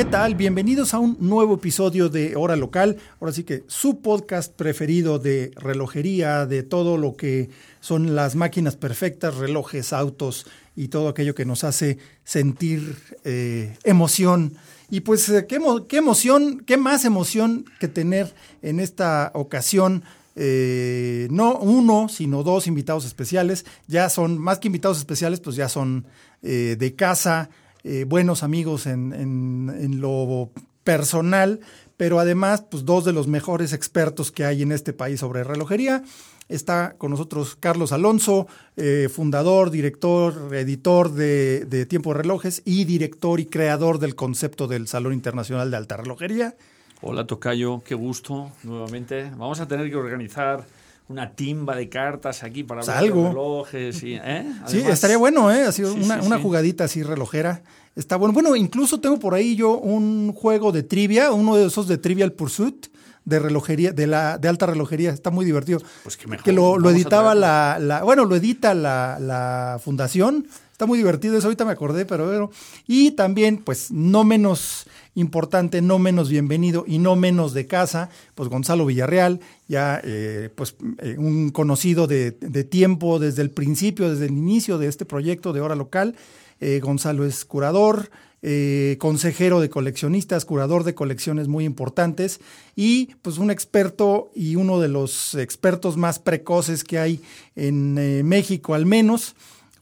¿Qué tal? Bienvenidos a un nuevo episodio de Hora Local. Ahora sí que su podcast preferido de relojería, de todo lo que son las máquinas perfectas, relojes, autos y todo aquello que nos hace sentir eh, emoción. Y pues, eh, ¿qué, qué, emoción, qué más emoción que tener en esta ocasión eh, no uno, sino dos invitados especiales. Ya son, más que invitados especiales, pues ya son eh, de casa, eh, buenos amigos en, en, lo personal, pero además, pues dos de los mejores expertos que hay en este país sobre relojería. Está con nosotros Carlos Alonso, fundador, director, editor de, de Tiempo de Relojes y director y creador del concepto del Salón Internacional de Alta Relojería. Hola Tocayo, qué gusto nuevamente. Vamos a tener que organizar una timba de cartas aquí para ver los relojes. Y, ¿eh? sí, estaría bueno, ¿eh? Así una, una jugadita así relojera. Está bueno. Bueno, incluso tengo por ahí yo un juego de trivia, uno de esos de Trivial Pursuit de relojería, de la de alta relojería. Está muy divertido. Pues que mejor. Que lo, lo editaba la, la, bueno, lo edita la, la fundación. Está muy divertido, eso ahorita me acordé, pero. Y también, pues, no menos importante, no menos bienvenido y no menos de casa, pues Gonzalo Villarreal, ya eh, pues eh, un conocido de, tiempo desde el principio, desde el inicio de este proyecto de hora local. Eh, Gonzalo es curador, consejero de coleccionistas, curador de colecciones muy importantes y pues un experto y uno de los expertos más precoces que hay en México al menos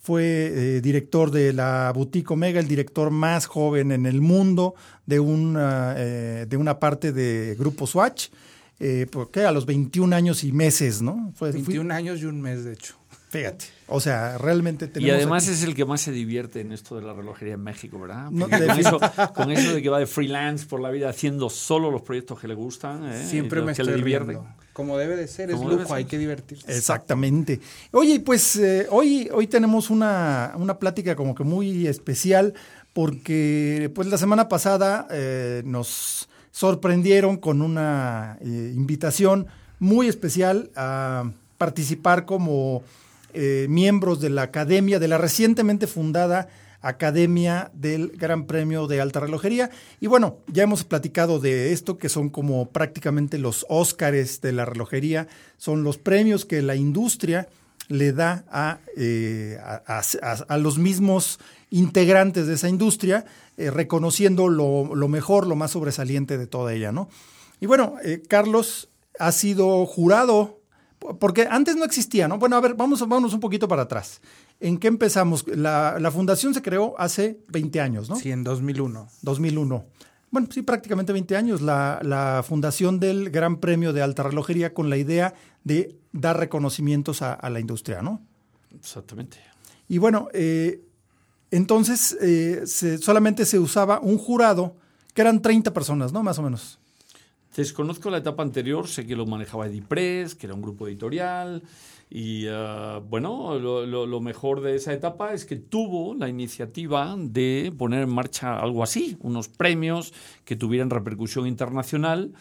fue eh, director de la Boutique Omega, el director más joven en el mundo de una, eh, de una parte de Grupo Swatch, eh, porque a los 21 años y meses, ¿no? Fue, 21 años y un mes, de hecho. Fíjate, o sea, realmente tenemos... Y además es el que más se divierte en esto de la relojería en México, ¿verdad? con, eso, con, eso, de que va de freelance por la vida haciendo solo los proyectos que le gustan. ¿eh? Siempre me estoy divierten. Como debe de ser, es lujo, hay que divertirse. Exactamente. Oye, pues eh, hoy, hoy tenemos una, una plática como que muy especial porque pues la semana pasada eh, nos sorprendieron con una invitación muy especial a participar como eh, miembros de la academia, de la recientemente fundada Academia del Gran Premio de Alta Relojería. Y bueno, ya hemos platicado de esto, que son como prácticamente los Óscares de la relojería, son los premios que la industria le da a, eh, a, los mismos integrantes de esa industria, eh, reconociendo lo, lo, mejor, lo más sobresaliente de toda ella, ¿no? Y bueno, Carlos ha sido jurado porque antes no existía, ¿no? Bueno, a ver, vamos, vámonos un poquito para atrás. ¿En qué empezamos? La, la, fundación se creó hace 20 años, ¿no? Sí, en 2001. 2001. Bueno, sí, prácticamente 20 años. La, la fundación del Gran Premio de Alta Relojería con la idea de dar reconocimientos a, a la industria, ¿no? Exactamente. Y bueno, eh, entonces eh, se, solamente se usaba un jurado, que eran 30 personas, ¿no? Más o menos. Desconozco la etapa anterior, sé que lo manejaba Edipress, que era un grupo editorial, y uh, bueno, lo, lo, lo, mejor de esa etapa es que tuvo la iniciativa de poner en marcha algo así, unos premios que tuvieran repercusión internacional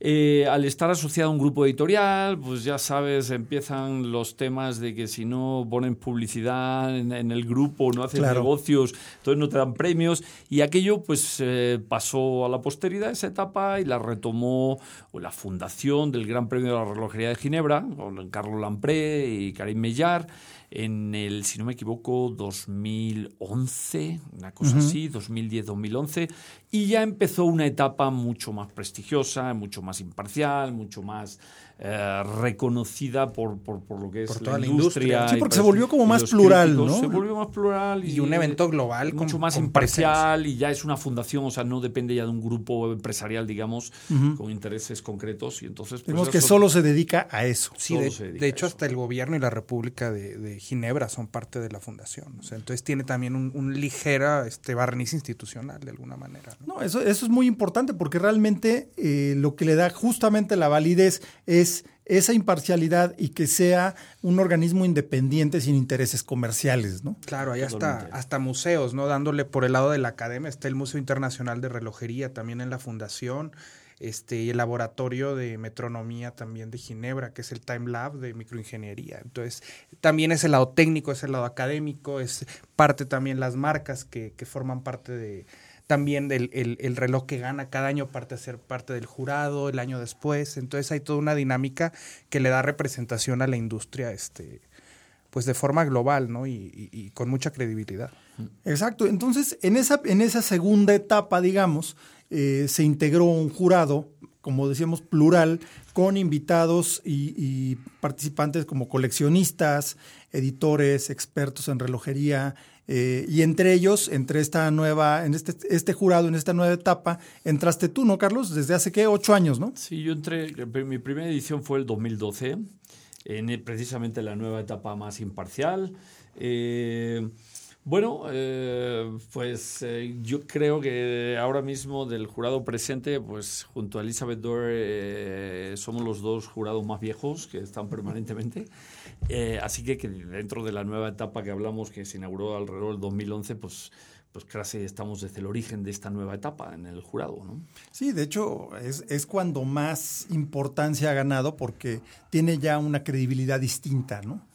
eh, al estar asociado a un grupo editorial, pues ya sabes, empiezan los temas de que si no ponen publicidad en, el grupo, no hacen negocios, entonces no te dan premios. Y aquello pues eh, pasó a la posteridad esa etapa y la retomó la fundación del Gran Premio de la Relojería de Ginebra, con Carlos Lampré y Karim Mellar en el, si no me equivoco, 2011, una cosa así, 2010-2011, y ya empezó una etapa mucho más prestigiosa, mucho más más imparcial, mucho más eh, reconocida por, por, por, lo que es la, industria. Sí, porque se volvió como más plural, ¿no? Se volvió más plural. Y, un evento global. Mucho más imparcial y ya es una fundación, o sea, no depende ya de un grupo empresarial, digamos, con intereses concretos. Y entonces, pues, que solo se dedica a eso. Sí, de, hecho, hasta el gobierno y la República de, Ginebra son parte de la fundación. O sea, entonces tiene también un, ligera este, barniz institucional, de alguna manera. No, eso, eso es muy importante porque realmente eh, lo que le da justamente la validez es esa imparcialidad y que sea un organismo independiente sin intereses comerciales, ¿no? Claro, hay hasta, hasta museos, ¿no? Dándole por el lado de la academia, está el Museo Internacional de Relojería también en la fundación, este, y el laboratorio de metronomía también de Ginebra, que es el Time Lab de microingeniería. Entonces, también es el lado técnico, es el lado académico, es parte también las marcas que, que forman parte de, también el, el, reloj que gana cada año parte a ser parte del jurado el año después. Entonces hay toda una dinámica que le da representación a la industria este, pues de forma global ¿no? y, con mucha credibilidad. Exacto. Entonces, en esa, en esa segunda etapa, digamos, eh, se integró un jurado, como decíamos, plural, con invitados y, y participantes como coleccionistas, editores, expertos en relojería, eh, y entre ellos, entre esta nueva, en este, este jurado, en esta nueva etapa, entraste tú, ¿no, Carlos? Desde hace, ¿qué? Ocho años, ¿no? Sí, yo entré, mi primera edición fue el 2012, en precisamente la nueva etapa más imparcial. Eh, bueno, eh, pues yo creo que ahora mismo del jurado presente, pues junto a Elizabeth Dore somos los dos jurados más viejos que están permanentemente. Eh, así que, que, dentro de la nueva etapa que hablamos, que se inauguró alrededor del 2011, pues, pues casi estamos desde el origen de esta nueva etapa en el jurado. ¿no? Sí, de hecho, es, es cuando más importancia ha ganado porque tiene ya una credibilidad distinta, ¿no?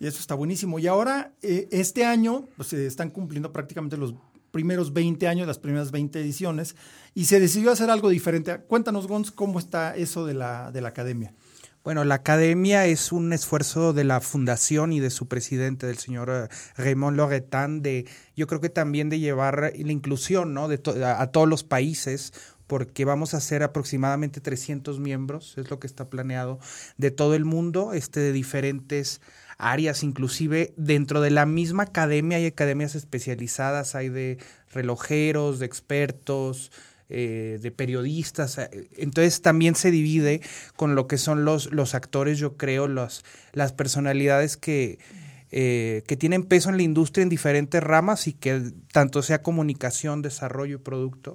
Y eso está buenísimo. Y ahora, eh, este año, pues se están cumpliendo prácticamente los primeros 20 años, las primeras 20 ediciones, y se decidió hacer algo diferente. Cuéntanos, Gons, cómo está eso de la, de la academia. Bueno, la academia es un esfuerzo de la fundación y de su presidente, del señor eh, Raymond Loretan, de yo creo que también de llevar la inclusión ¿no? de a, todos los países, porque vamos a ser aproximadamente 300 miembros, es lo que está planeado, de todo el mundo, este, de diferentes áreas, inclusive dentro de la misma academia hay academias especializadas, hay de relojeros, de expertos, eh, de periodistas. Eh, entonces también se divide con lo que son los, los actores, yo creo, las personalidades que, eh, que tienen peso en la industria en diferentes ramas y que tanto sea comunicación, desarrollo y producto,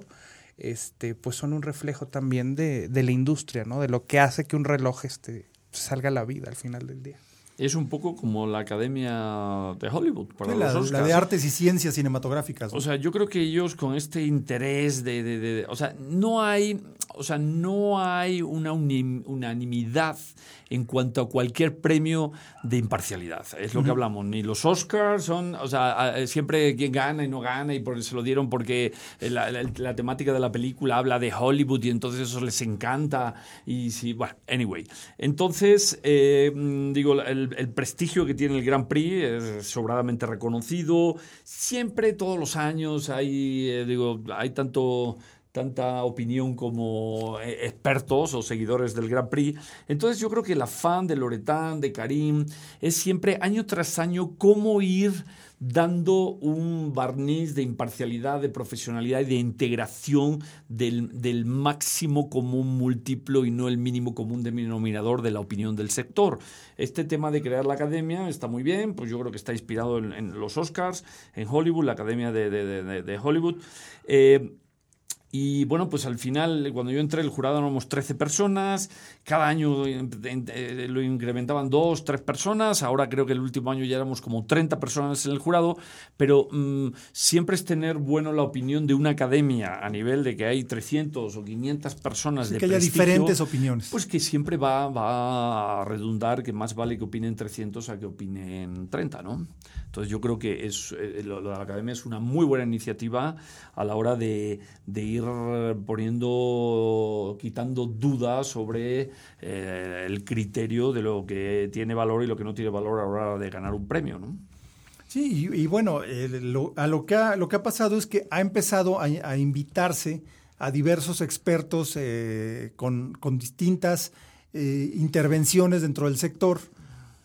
este, pues son un reflejo también de, de la industria, ¿no? De lo que hace que un reloj este, salga a la vida al final del día es un poco como la Academia de Hollywood para los la, de Artes y Ciencias Cinematográficas. O sea, yo creo que ellos con este interés de, de, o sea, no hay, o sea, no hay una unanimidad en cuanto a cualquier premio de imparcialidad. Es lo que hablamos. Ni los Oscars son, o sea, siempre quien gana y no gana y por, se lo dieron porque la, temática de la película habla de Hollywood y entonces eso les encanta. Y sí, bueno, anyway. Entonces, eh, digo, el, prestigio que tiene el Grand Prix es sobradamente reconocido. Siempre, todos los años, hay, eh, digo, hay tanto tanta opinión como eh, expertos o seguidores del Grand Prix. Entonces yo creo que el afán de Loretán, de Karim, es siempre año tras año cómo ir dando un barniz de imparcialidad, de profesionalidad y de integración del, del, máximo común múltiplo y no el mínimo común denominador de la opinión del sector. Este tema de crear la academia está muy bien, pues yo creo que está inspirado en, los Oscars, en Hollywood, la academia de, de, de Hollywood. Eh, y bueno, pues al final, cuando yo entré, el jurado éramos 13 personas, cada año eh, lo incrementaban dos, tres personas, ahora creo que el último año ya éramos como 30 personas en el jurado, pero mm, siempre es tener bueno la opinión de una academia a nivel de que hay 300 o 500 personas de que haya diferentes opiniones. Pues que siempre va, va a redundar que más vale que opinen 300 a que opinen 30, ¿no? Entonces yo creo que es, eh, la academia es una muy buena iniciativa a la hora de, de ir poniendo, quitando dudas sobre eh, el criterio de lo que tiene valor y lo que no tiene valor a la hora de ganar un premio, ¿no? Sí, y, bueno, a lo que, ha, lo que ha pasado es que ha empezado a, invitarse a diversos expertos eh, con, con, distintas eh, intervenciones dentro del sector,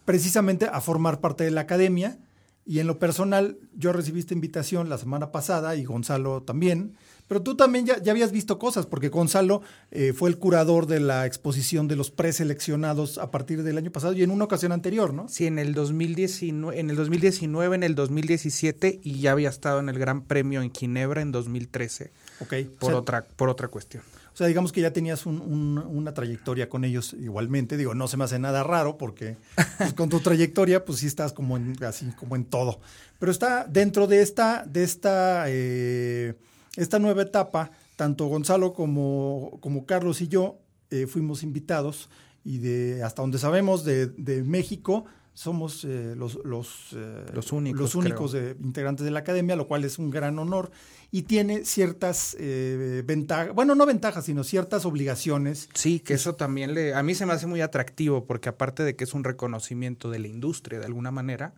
precisamente a formar parte de la academia. Y en lo personal, yo recibí esta invitación la semana pasada y Gonzalo también. Pero tú también ya, habías visto cosas, porque Gonzalo eh, fue el curador de la exposición de los preseleccionados a partir del año pasado y en una ocasión anterior, ¿no? Sí, en el 2019, en el 2019, en el 2017 y ya había estado en el Gran Premio en Ginebra en 2013. Ok. Por, otra, por otra cuestión. O sea, digamos que ya tenías una trayectoria con ellos igualmente. Digo, no se me hace nada raro porque pues, con tu trayectoria, pues sí estás como en, así como en todo. Pero está dentro de esta, de esta, eh, esta nueva etapa, tanto Gonzalo como, como Carlos y yo eh, fuimos invitados y de hasta donde sabemos de, de México somos eh, los, los, los, únicos, los únicos integrantes de la academia, lo cual es un gran honor y tiene ciertas eh, ventajas, bueno, no ventajas, sino ciertas obligaciones. Sí, que eso también le, a mí se me hace muy atractivo porque aparte de que es un reconocimiento de la industria de alguna manera,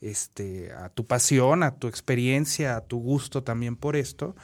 este, a tu pasión, a tu experiencia, a tu gusto también por esto,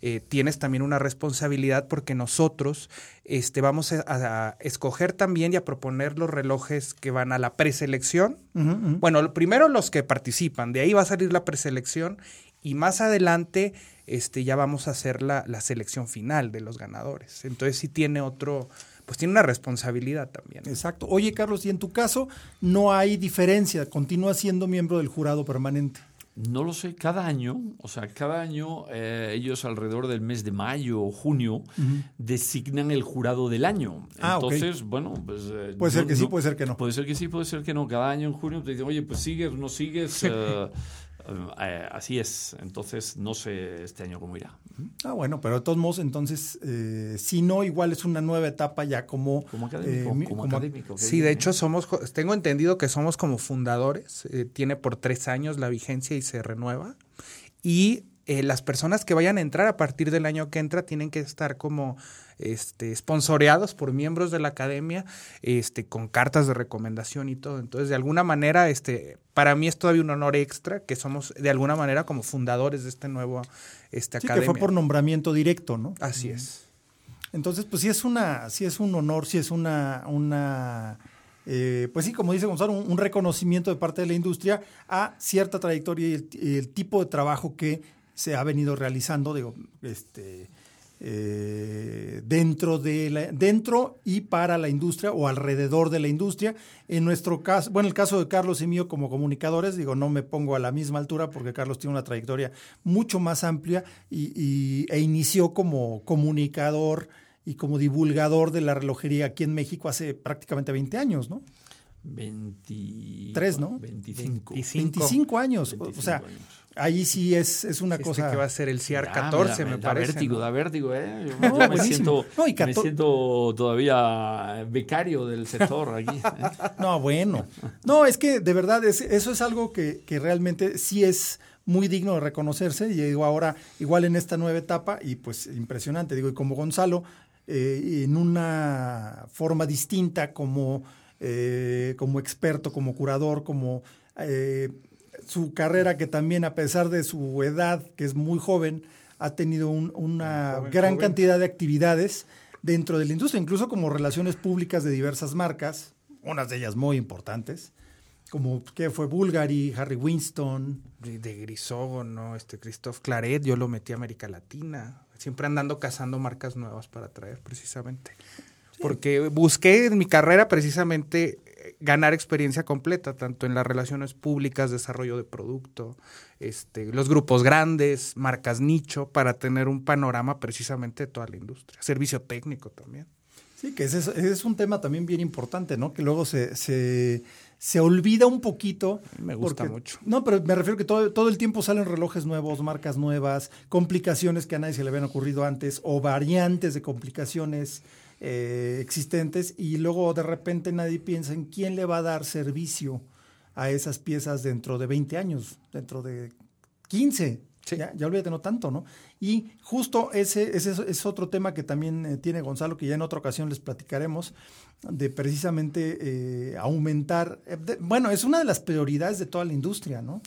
eh, tienes también una responsabilidad porque nosotros este, vamos a, escoger también y a proponer los relojes que van a la preselección. Bueno, primero los que participan, de ahí va a salir la preselección y más adelante este, ya vamos a hacer la, la selección final de los ganadores. Entonces sí tiene otro, pues tiene una responsabilidad también. Exacto. Oye, Carlos, y en tu caso no hay diferencia, continúa siendo miembro del jurado permanente. No lo sé, cada año, o sea, cada año eh, ellos alrededor del mes de mayo o junio designan el jurado del año. Ah, Entonces, bueno, pues... Eh, puede ser que sí, puede ser que no. Puede ser que sí, puede ser que no. Cada año en junio te dicen, oye, pues sigues, no sigues. Eh, eh, así es. Entonces, no sé este año cómo irá. Ah, bueno, pero de todos modos, entonces, eh, si no, igual es una nueva etapa ya como... Como académico. Eh, como, académico sí, de hecho, somos, tengo entendido que somos como fundadores. tiene por tres años la vigencia y se renueva. Y las personas que vayan a entrar a partir del año que entra tienen que estar como este, sponsoreados por miembros de la academia, este, con cartas de recomendación y todo. Entonces, de alguna manera, este, para mí es todavía un honor extra que somos de alguna manera como fundadores de este nuevo este, sí, que fue por nombramiento directo, ¿no? Así es. Entonces, pues sí es una, sí es un honor, sí es una, una eh, pues sí, como dice Gonzalo, un, reconocimiento de parte de la industria a cierta trayectoria y el, y el, tipo de trabajo que se ha venido realizando, digo, este, eh, dentro, de la, dentro y para la industria o alrededor de la industria. En nuestro caso, bueno, el caso de Carlos y mío como comunicadores, digo, no me pongo a la misma altura porque Carlos tiene una trayectoria mucho más amplia y, e inició como comunicador y como divulgador de la relojería aquí en México hace prácticamente 20 años, ¿no? 23, ¿no? 25. 25, años. o sea, ahí sí es, es una este cosa. que va a ser el CIAR 14, me, parece. Da vértigo, da vértigo, ¿eh? Yo, me, siento, me, siento, todavía becario del sector aquí. ¿eh? No, bueno. No, es que de verdad es, eso es algo que, que realmente sí es muy digno de reconocerse. Y digo, ahora, igual en esta nueva etapa, y pues impresionante, digo, y como Gonzalo, eh, en una forma distinta, como, eh, como experto, como curador, como eh, su carrera que también a pesar de su edad, que es muy joven, ha tenido una gran cantidad de actividades dentro de la industria, incluso como relaciones públicas de diversas marcas, unas de ellas muy importantes, como que fue Bulgari, Harry Winston. De, de Grisógono, este Christophe Claret, yo lo metí a América Latina, siempre andando cazando marcas nuevas para traer precisamente. Porque busqué en mi carrera precisamente ganar experiencia completa, tanto en las relaciones públicas, desarrollo de producto, este, los grupos grandes, marcas nicho, para tener un panorama precisamente de toda la industria. Servicio técnico también. Sí, que ese es, un tema también bien importante, ¿no? Que luego se, se, se olvida un poquito. Me gusta mucho. No, pero me refiero que todo, todo el tiempo salen relojes nuevos, marcas nuevas, complicaciones que a nadie se le habían ocurrido antes o variantes de complicaciones eh, existentes y luego de repente nadie piensa en quién le va a dar servicio a esas piezas dentro de 20 años, dentro de 15. Ya, ya olvídate, no tanto, ¿no? Y justo ese, ese es otro tema que también eh, tiene Gonzalo, que ya en otra ocasión les platicaremos, de precisamente eh, aumentar, eh, bueno, es una de las prioridades de toda la industria, ¿no?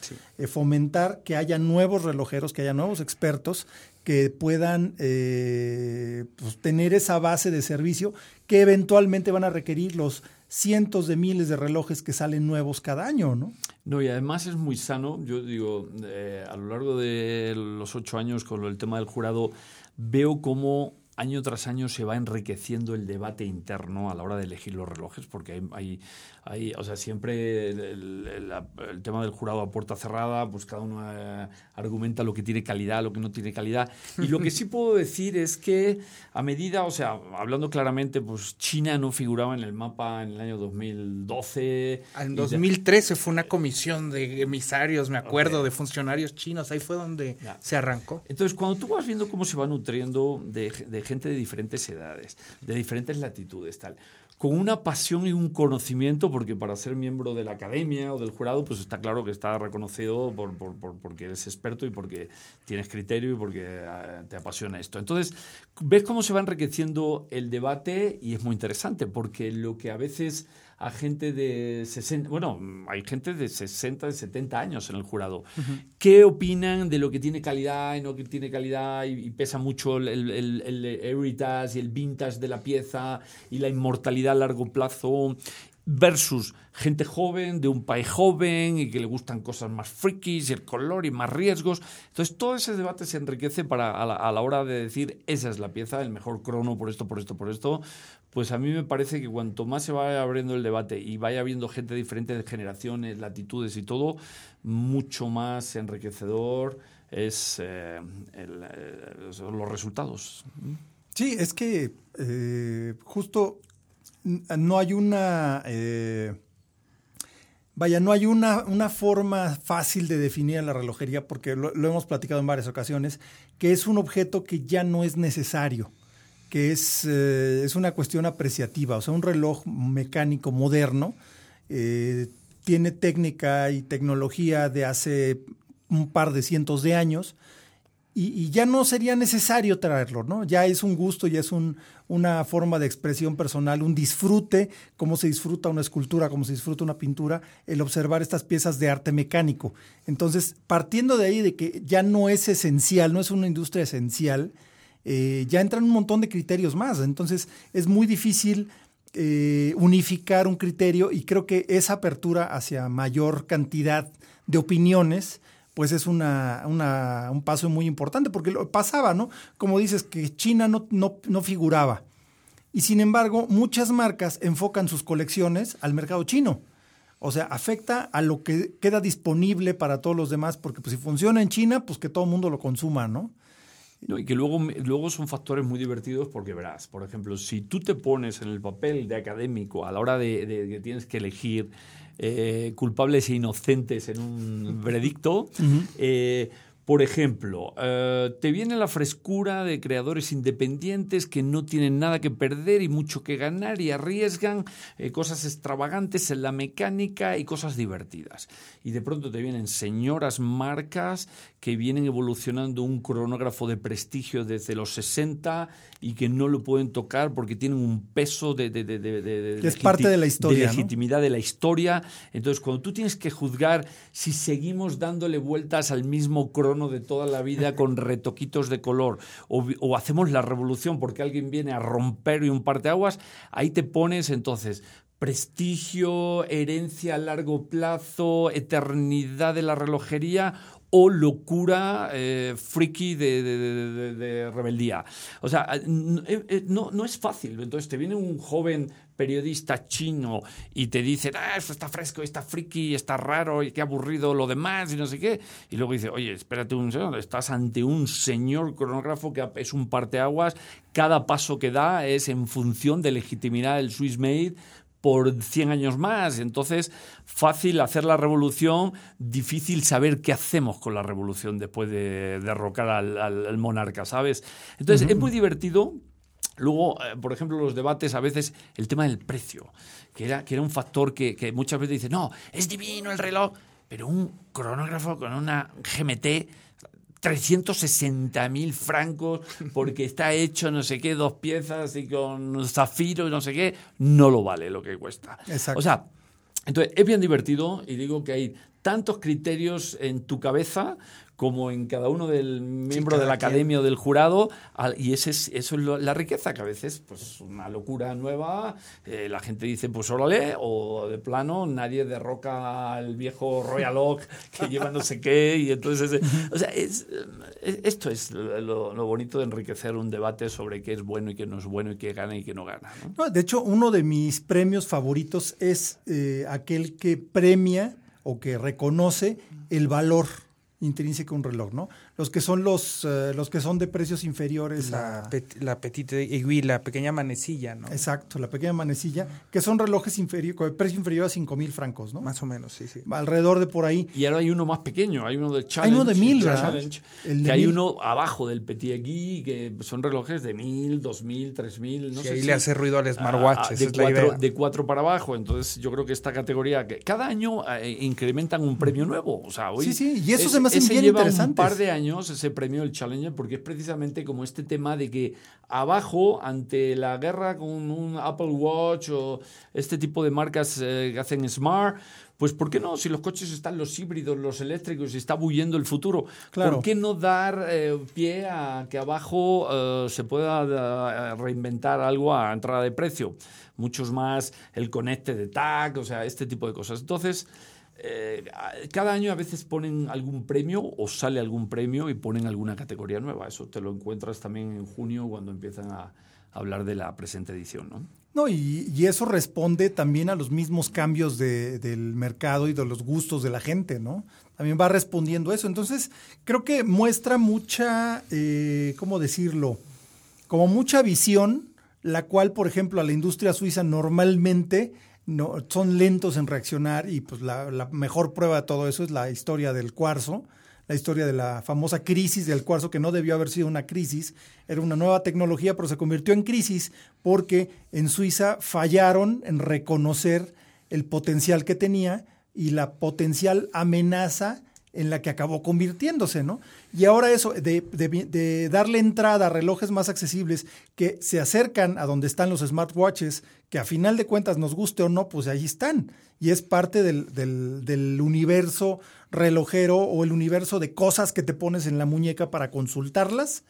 fomentar que haya nuevos relojeros, que haya nuevos expertos que puedan pues, tener esa base de servicio que eventualmente van a requerir los cientos de miles de relojes que salen nuevos cada año, ¿no? No, y además es muy sano. Yo digo, eh, a lo largo de los ocho años con el tema del jurado, veo cómo año tras año se va enriqueciendo el debate interno a la hora de elegir los relojes, porque hay, hay, o sea, siempre el, tema del jurado a puerta cerrada, pues cada uno eh, argumenta lo que tiene calidad, lo que no tiene calidad. Y lo que sí puedo decir es que a medida, o sea, hablando claramente, pues China no figuraba en el mapa en el año 2012. En 2013 fue una comisión de emisarios, me acuerdo, de funcionarios chinos, ahí fue donde se arrancó. Entonces, cuando tú vas viendo cómo se va nutriendo de, de gente de diferentes edades, de diferentes latitudes, tal con una pasión y un conocimiento, porque para ser miembro de la academia o del jurado, pues está claro que está reconocido por, porque eres experto y porque tienes criterio y porque eh, te apasiona esto. Entonces, ves cómo se va enriqueciendo el debate y es muy interesante, porque lo que a veces a gente de 60, bueno, hay gente de 60, de 70 años en el jurado. ¿Qué opinan de lo que tiene calidad y no que tiene calidad y, pesa mucho el, el, el, heritage y el vintage de la pieza y la inmortalidad a largo plazo? versus gente joven, de un país joven y que le gustan cosas más frikis y el color y más riesgos. Entonces todo ese debate se enriquece para a la, a la, hora de decir esa es la pieza, el mejor crono por esto, por esto, por esto, pues a mí me parece que cuanto más se vaya abriendo el debate y vaya habiendo gente de generaciones, latitudes y todo, mucho más enriquecedor es eh, eh, los resultados. Sí, es que eh, justo no hay una... Vaya, no hay una, una, forma fácil de definir la relojería, porque lo, hemos platicado en varias ocasiones, que es un objeto que ya no es necesario que es, eh, es una cuestión apreciativa. O sea, un reloj mecánico moderno eh, tiene técnica y tecnología de hace un par de cientos de años y, ya no sería necesario traerlo, ¿no? Ya es un gusto, ya es un, una forma de expresión personal, un disfrute, cómo se disfruta una escultura, cómo se disfruta una pintura, el observar estas piezas de arte mecánico. Entonces, partiendo de ahí de que ya no es esencial, no es una industria esencial, eh, ya entran un montón de criterios más. Entonces es muy difícil eh, unificar un criterio y creo que esa apertura hacia mayor cantidad de opiniones pues es una, un paso muy importante, porque lo pasaba, ¿no? Como dices, que China no, no, no figuraba. Y sin embargo, muchas marcas enfocan sus colecciones al mercado chino. O sea, afecta a lo que queda disponible para todos los demás, porque pues, si funciona en China, pues que todo el mundo lo consuma, ¿no? Y que luego, luego son factores muy divertidos porque verás, por ejemplo, si tú te pones en el papel de académico a la hora de, que tienes que elegir eh, culpables e inocentes en un veredicto, por ejemplo, eh, te viene la frescura de creadores independientes que no tienen nada que perder y mucho que ganar y arriesgan eh, cosas extravagantes en la mecánica y cosas divertidas. Y de pronto te vienen señoras marcas que vienen evolucionando un cronógrafo de prestigio desde los 60 y que no lo pueden tocar porque tienen un peso de, es parte de la historia, de legitimidad de la historia. Entonces, cuando tú tienes que juzgar si seguimos dándole vueltas al mismo crono de toda la vida con retoquitos de color o, hacemos la revolución porque alguien viene a romper y un aguas, ahí te pones entonces prestigio, herencia a largo plazo, eternidad de la relojería o locura eh, friki de, rebeldía. O sea, eh, eh, no, no es fácil. Entonces te viene un joven periodista chino y te dice, ah, esto está fresco, está friki, está raro y qué aburrido lo demás y no sé qué. Y luego dice, oye, espérate un segundo, estás ante un señor cronógrafo que es un parteaguas, cada paso que da es en función de legitimidad del Swiss Made por 100 años más. Entonces, fácil hacer la revolución, difícil saber qué hacemos con la revolución después de derrocar al, monarca, ¿sabes? Entonces, es muy divertido. Luego, eh, por ejemplo, los debates, a veces el tema del precio, que era, que era un factor que, que muchas veces dice, no, es divino el reloj, pero un cronógrafo con una GMT 360 mil francos porque está hecho no sé qué, dos piezas y con zafiro y no sé qué, no lo vale lo que cuesta. Exacto. O sea, entonces es bien divertido y digo que hay tantos criterios en tu cabeza como en cada uno del miembro de la academia o del jurado, y ese es, eso es la riqueza, que a veces, pues una locura nueva, eh, la gente dice, pues órale, o de plano, nadie derroca al viejo Royal Oak que lleva no sé qué, y entonces, o sea, es, esto es lo, bonito de enriquecer un debate sobre qué es bueno y qué no es bueno, y qué gana y qué no gana. de hecho, uno de mis premios favoritos es eh, aquel que premia o que reconoce el valor intrínseco un reloj, ¿no? Los que son los, eh, los que son de precios inferiores la a... la petite aiguille, la pequeña manecilla, ¿no? Exacto, la pequeña manecilla, que son relojes inferior, con precio inferior a 5 mil francos, ¿no? Más o menos, sí, sí. Alrededor de por ahí. Y ahora hay uno más pequeño, hay uno de Challenge. Hay uno de mil, ¿verdad? El que hay uno abajo del Petit Aiguille, que son relojes de mil, dos mil, tres mil, no sí, sé. Ahí le hace ruido al smartwatch, de, cuatro, de cuatro para abajo, entonces yo creo que esta categoría, que cada año eh, incrementan un premio nuevo, o sea, hoy... Sí, sí, y eso se me hace bien interesante un par de años ese premio el Challenger porque es precisamente como este tema de que abajo ante la guerra con un Apple Watch o este tipo de marcas eh, que hacen smart pues ¿por qué no? Si los coches están los híbridos, los eléctricos, y está huyendo el futuro, ¿por qué no dar eh, pie a que abajo eh, se pueda reinventar algo a entrada de precio? Muchos más el conecte de tag, o sea, este tipo de cosas. Entonces, eh, cada año a veces ponen algún premio o sale algún premio y ponen alguna categoría nueva. Eso te lo encuentras también en junio cuando empiezan a hablar de la presente edición, ¿no? No, y, eso responde también a los mismos cambios del mercado y de los gustos de la gente, ¿no? También va respondiendo eso. Entonces, creo que muestra mucha, eh, ¿cómo decirlo? Como mucha visión, la cual, por ejemplo, a la industria suiza normalmente no, son lentos en reaccionar y pues la, mejor prueba de todo eso es la historia del cuarzo, la historia de la famosa crisis del cuarzo, que no debió haber sido una crisis, era una nueva tecnología, pero se convirtió en crisis porque en Suiza fallaron en reconocer el potencial que tenía y la potencial amenaza en la que acabó convirtiéndose, ¿no? Y ahora eso, de, darle entrada a relojes más accesibles que se acercan a donde están los smartwatches, que a final de cuentas nos guste o no, pues ahí están. Y es parte del, del universo relojero o el universo de cosas que te pones en la muñeca para consultarlas,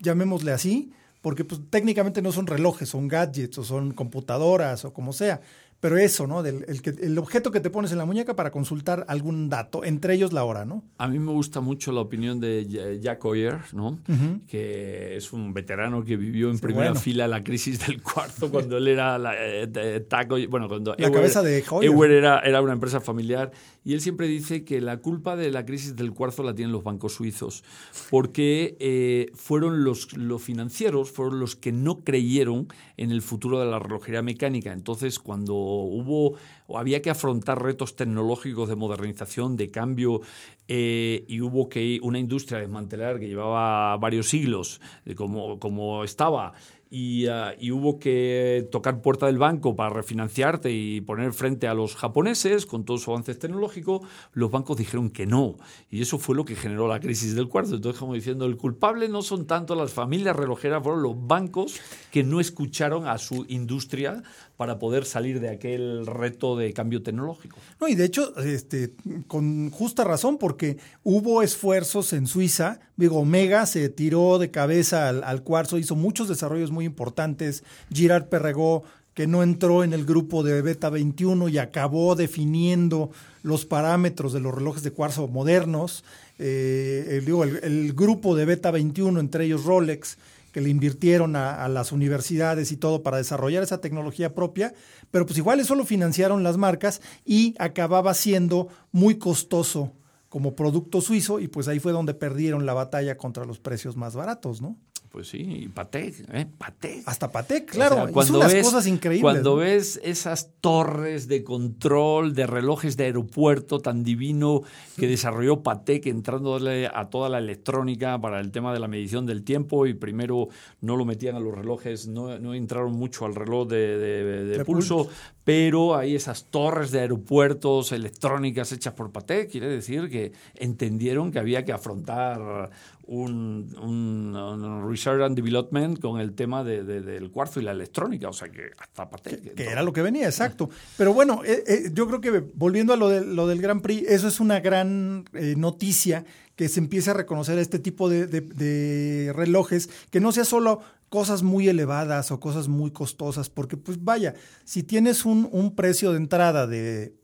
llamémosle así, porque pues, técnicamente no son relojes, son gadgets o son computadoras o como sea pero eso, ¿no? Del, el, que, el objeto que te pones en la muñeca para consultar algún dato, entre ellos la hora, ¿no? A mí me gusta mucho la opinión de Jack Hoyer, ¿no? Que es un veterano que vivió en primera fila la crisis del cuarto cuando él era la, eh, taco, bueno, cuando la cabeza de Hoyer era, era una empresa familiar y él siempre dice que la culpa de la crisis del cuarzo la tienen los bancos suizos porque eh, fueron los, los financieros, fueron los que no creyeron en el futuro de la relojería mecánica. Entonces, cuando hubo o había que afrontar retos tecnológicos de modernización, de cambio, eh, y hubo que una industria desmantelar que llevaba varios siglos como, como estaba Ah, y, hubo que tocar puerta del banco para refinanciarte y poner frente a los japoneses con todos sus avances tecnológicos, los bancos dijeron que no. Y eso fue lo que generó la crisis del cuarto. Entonces, como diciendo, el culpable no son tanto las familias relojeras, fueron los bancos que no escucharon a su industria para poder salir de aquel reto de cambio tecnológico. No, y de hecho, este, con justa razón, porque hubo esfuerzos en Suiza, digo, Omega se tiró de cabeza al, cuarzo, hizo muchos desarrollos muy importantes, Girard Perregó, que no entró en el grupo de Beta 21 y acabó definiendo los parámetros de los relojes de cuarzo modernos, eh, digo, el grupo de Beta 21, entre ellos Rolex, que le invirtieron a, las universidades y todo para desarrollar esa tecnología propia, pero pues igual eso lo financiaron las marcas y acababa siendo muy costoso como producto suizo y pues ahí fue donde perdieron la batalla contra los precios más baratos, ¿no? Pues sí, y Patek, ¿eh? Patek. Hasta Patek, claro. cuando unas cosas increíbles. Cuando ves esas torres de control de relojes de aeropuerto tan divino que desarrolló Patek entrándole a toda la electrónica para el tema de la medición del tiempo y primero no lo metían a los relojes, no, no entraron mucho al reloj de, pulso, pero hay esas torres de aeropuertos electrónicas hechas por Patek, quiere decir que entendieron que había que afrontar un, un, research and development con el tema de, del cuarzo y la electrónica, o sea que hasta Patek. Que, era lo que venía, exacto. Pero bueno, eh, eh, yo creo que volviendo a lo, de, lo del Grand Prix, eso es una gran eh, noticia que se empiece a reconocer este tipo de, de, relojes, que no sea solo cosas muy elevadas o cosas muy costosas, porque pues vaya, si tienes un, un precio de entrada de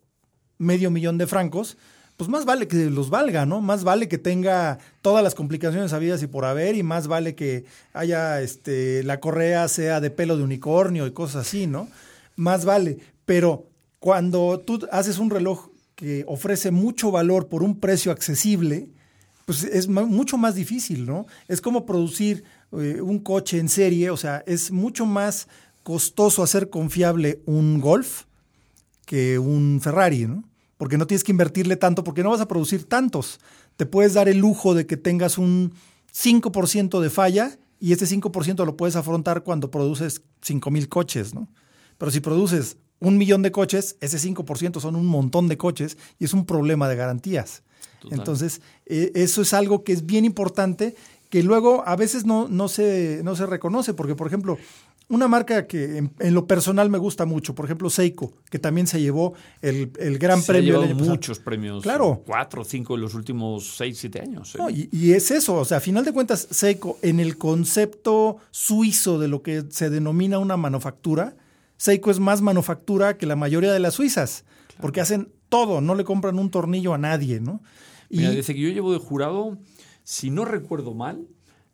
medio millón de francos, pues más vale que los valga, ¿no? Más vale que tenga todas las complicaciones habidas y por haber, y más vale que haya, este, la correa sea de pelo de unicornio y cosas así, ¿no? Más vale. Pero cuando tú haces un reloj que ofrece mucho valor por un precio accesible, pues es mucho más difícil, ¿no? Es como producir eh, un coche en serie, o sea, es mucho más costoso hacer confiable un Golf que un Ferrari, ¿no? Porque no tienes que invertirle tanto, porque no vas a producir tantos. Te puedes dar el lujo de que tengas un 5% de falla y ese 5% lo puedes afrontar cuando produces 5 mil coches, ¿no? Pero si produces un millón de coches, ese 5% son un montón de coches y es un problema de garantías. Entonces, e, eso es algo que es bien importante que luego a veces no, no, se, no se reconoce, porque por ejemplo, una marca que en, lo personal me gusta mucho, por ejemplo, Seiko, que también se llevó el, Gran Premio. Ha muchos premios. Claro. Cuatro o cinco en los últimos seis, siete años. ¿eh? y, es eso, o sea, a final de cuentas, Seiko, en el concepto suizo de lo que se denomina una manufactura, Seiko es más manufactura que la mayoría de las suizas, porque hacen todo, no le compran un tornillo a nadie, ¿no? Y Mira, desde que yo llevo de jurado, si no recuerdo mal,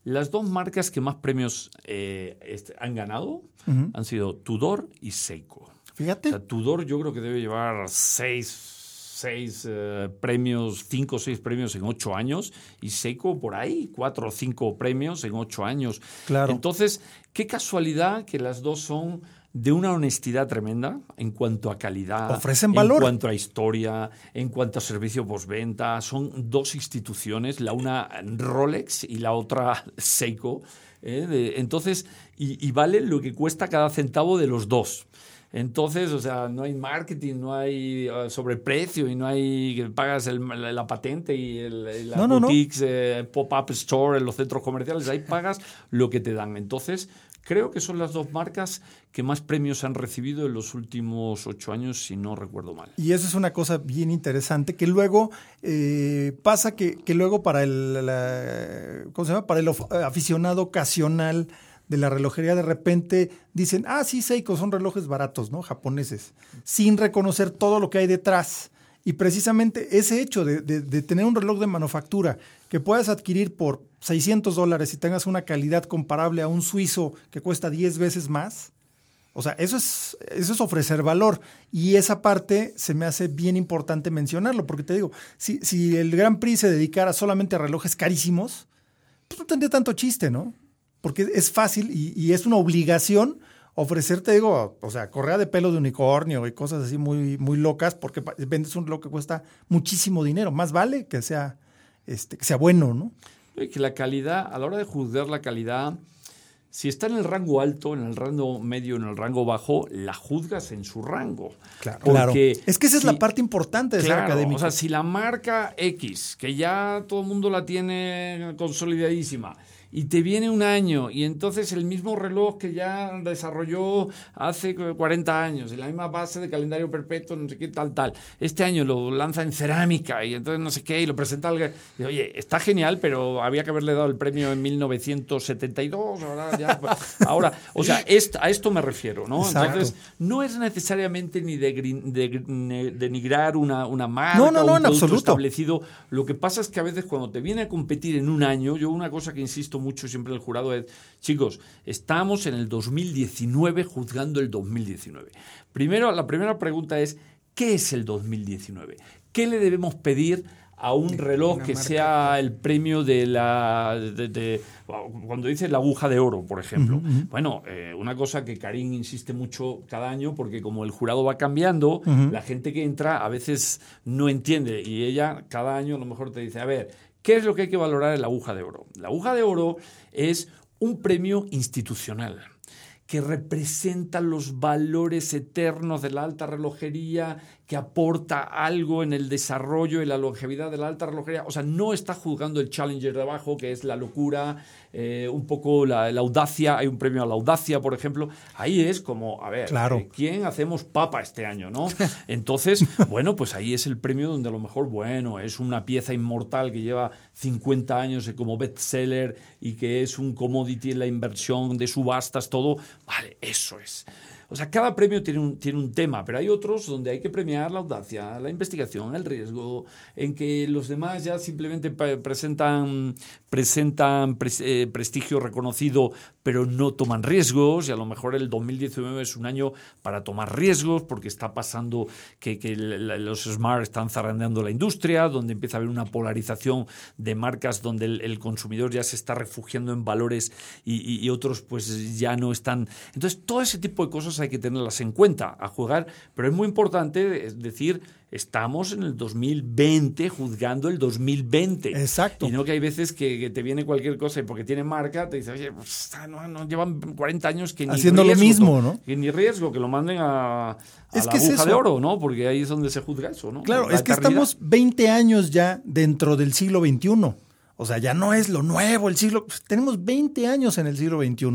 las dos marcas que más premios eh, este, han ganado han sido Tudor y Seiko. Fíjate. Tudor yo creo que debe llevar seis, seis eh, premios, cinco o seis premios en ocho años y Seiko por ahí, cuatro o cinco premios en ocho años. Claro. Entonces, qué casualidad que las dos son de una honestidad tremenda en cuanto a calidad, ofrecen valor, en cuanto a historia, en cuanto a servicio postventa. Son dos instituciones, la una Rolex y la otra Seiko. ¿eh? entonces, y, vale lo que cuesta cada centavo de los dos. Entonces, o sea, no hay marketing, no hay uh, sobreprecio y no hay que pagas la, patente y el, la boutiques, eh, pop-up store en los centros comerciales, ahí pagas lo que te dan. Entonces, Creo que son las dos marcas que más premios han recibido en los últimos ocho años, si no recuerdo mal. Y eso es una cosa bien interesante, que luego eh, pasa que, luego para el, para el aficionado ocasional de la relojería de repente dicen, ah, sí, Seiko, son relojes baratos, ¿no? Japoneses, sin reconocer todo lo que hay detrás. Y precisamente ese hecho de, de, tener un reloj de manufactura que puedas adquirir por 600 dólares y tengas una calidad comparable a un suizo que cuesta 10 veces más, o sea, eso es, eso es ofrecer valor. Y esa parte se me hace bien importante mencionarlo, porque te digo, si, si el Grand Prix se dedicara solamente a relojes carísimos, pues no tendría tanto chiste, ¿no? Porque es fácil y es una obligación ofrecerte, digo, o sea, correa de pelo de unicornio y cosas así muy, muy locas, porque vendes un reloj que cuesta muchísimo dinero. Más vale que sea, este, que sea bueno, ¿no? Y que la calidad, a la hora de juzgar la calidad, si está en el rango alto, en el rango medio, en el rango bajo, la juzgas en su rango. Claro. Es que esa es la parte importante de ser académico. O sea, si la marca X, que ya todo el mundo la tiene consolidadísima, y te viene un año y entonces el mismo reloj que ya desarrolló hace 40 años, en la misma base de calendario perpetuo, no sé qué, tal, tal, este año lo lanza en cerámica y entonces no sé qué, y lo presenta al... Y, oye, está genial, pero había que haberle dado el premio en 1972, ahora ya... Pues, ahora, o sea, a esto me refiero, ¿no? Entonces, no es necesariamente ni de, denigrar una, una marca no, no, no, un producto establecido. Lo que pasa es que a veces cuando te viene a competir en un año, yo una cosa que insisto mucho siempre el jurado es, chicos, estamos en el 2019 juzgando el 2019. Primero, la primera pregunta es, ¿qué es el 2019? ¿Qué le debemos pedir a un reloj que sea el premio de la... De, cuando dice la aguja de oro, por ejemplo. Bueno, eh, una cosa que Karim insiste mucho cada año, porque como el jurado va cambiando, la gente que entra a veces no entiende y ella cada año a lo mejor te dice, a ver, ¿qué es lo que hay que valorar en la aguja de oro? La aguja de oro es un premio institucional que representa los valores eternos de la alta relojería, que aporta algo en el desarrollo y la longevidad de la alta relojería. O sea, no está juzgando el Challenger de abajo, que es la locura, eh, un poco la, audacia. Hay un premio a la audacia, por ejemplo. Ahí es como, a ver, claro. Eh, ¿quién hacemos papa este año? ¿no? Entonces, bueno, pues ahí es el premio donde a lo mejor, bueno, es una pieza inmortal que lleva 50 años como bestseller y que es un commodity en la inversión de subastas, todo. Vale, eso es. O sea, cada premio tiene un, tiene un tema, pero hay otros donde hay que premiar la audacia, la investigación, el riesgo, en que los demás ya simplemente presentan, presentan eh, prestigio reconocido, pero no toman riesgos, y a lo mejor el 2019 es un año para tomar riesgos, porque está pasando que, los smart están zarandeando la industria, donde empieza a haber una polarización marcas donde el, consumidor ya se está refugiando en valores y, y otros pues ya no están. Entonces, todo ese tipo de cosas hay que tenerlas en cuenta a jugar, pero es muy importante decir, estamos en el 2020 juzgando el 2020. Exacto. Y no que hay veces que, te viene cualquier cosa y porque tiene marca, te dice, oye, pues, no, llevan 40 años que ni Haciendo lo mismo, ¿no? Que ni riesgo, que lo manden a, la aguja de oro, ¿no? Porque ahí es donde se juzga eso, ¿no? Claro, es que estamos 20 años ya dentro del siglo XXI. O sea, ya no es lo nuevo el siglo. Tenemos 20 años en el siglo XXI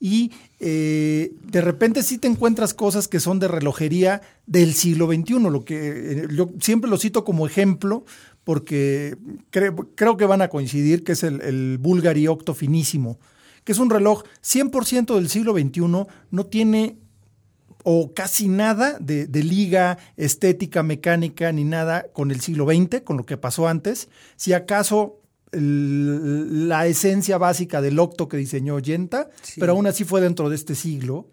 y eh, de repente sí te encuentras cosas que son de relojería del siglo XXI, lo que eh, yo siempre lo cito como ejemplo porque creo, que van a coincidir que es el, el Bulgari Octo finísimo, que es un reloj 100% del siglo XXI, no tiene o casi nada de, liga estética, mecánica, ni nada con el siglo XX, con lo que pasó antes. Si acaso la esencia básica del octo que diseñó Yenta, pero aún así fue dentro de este siglo.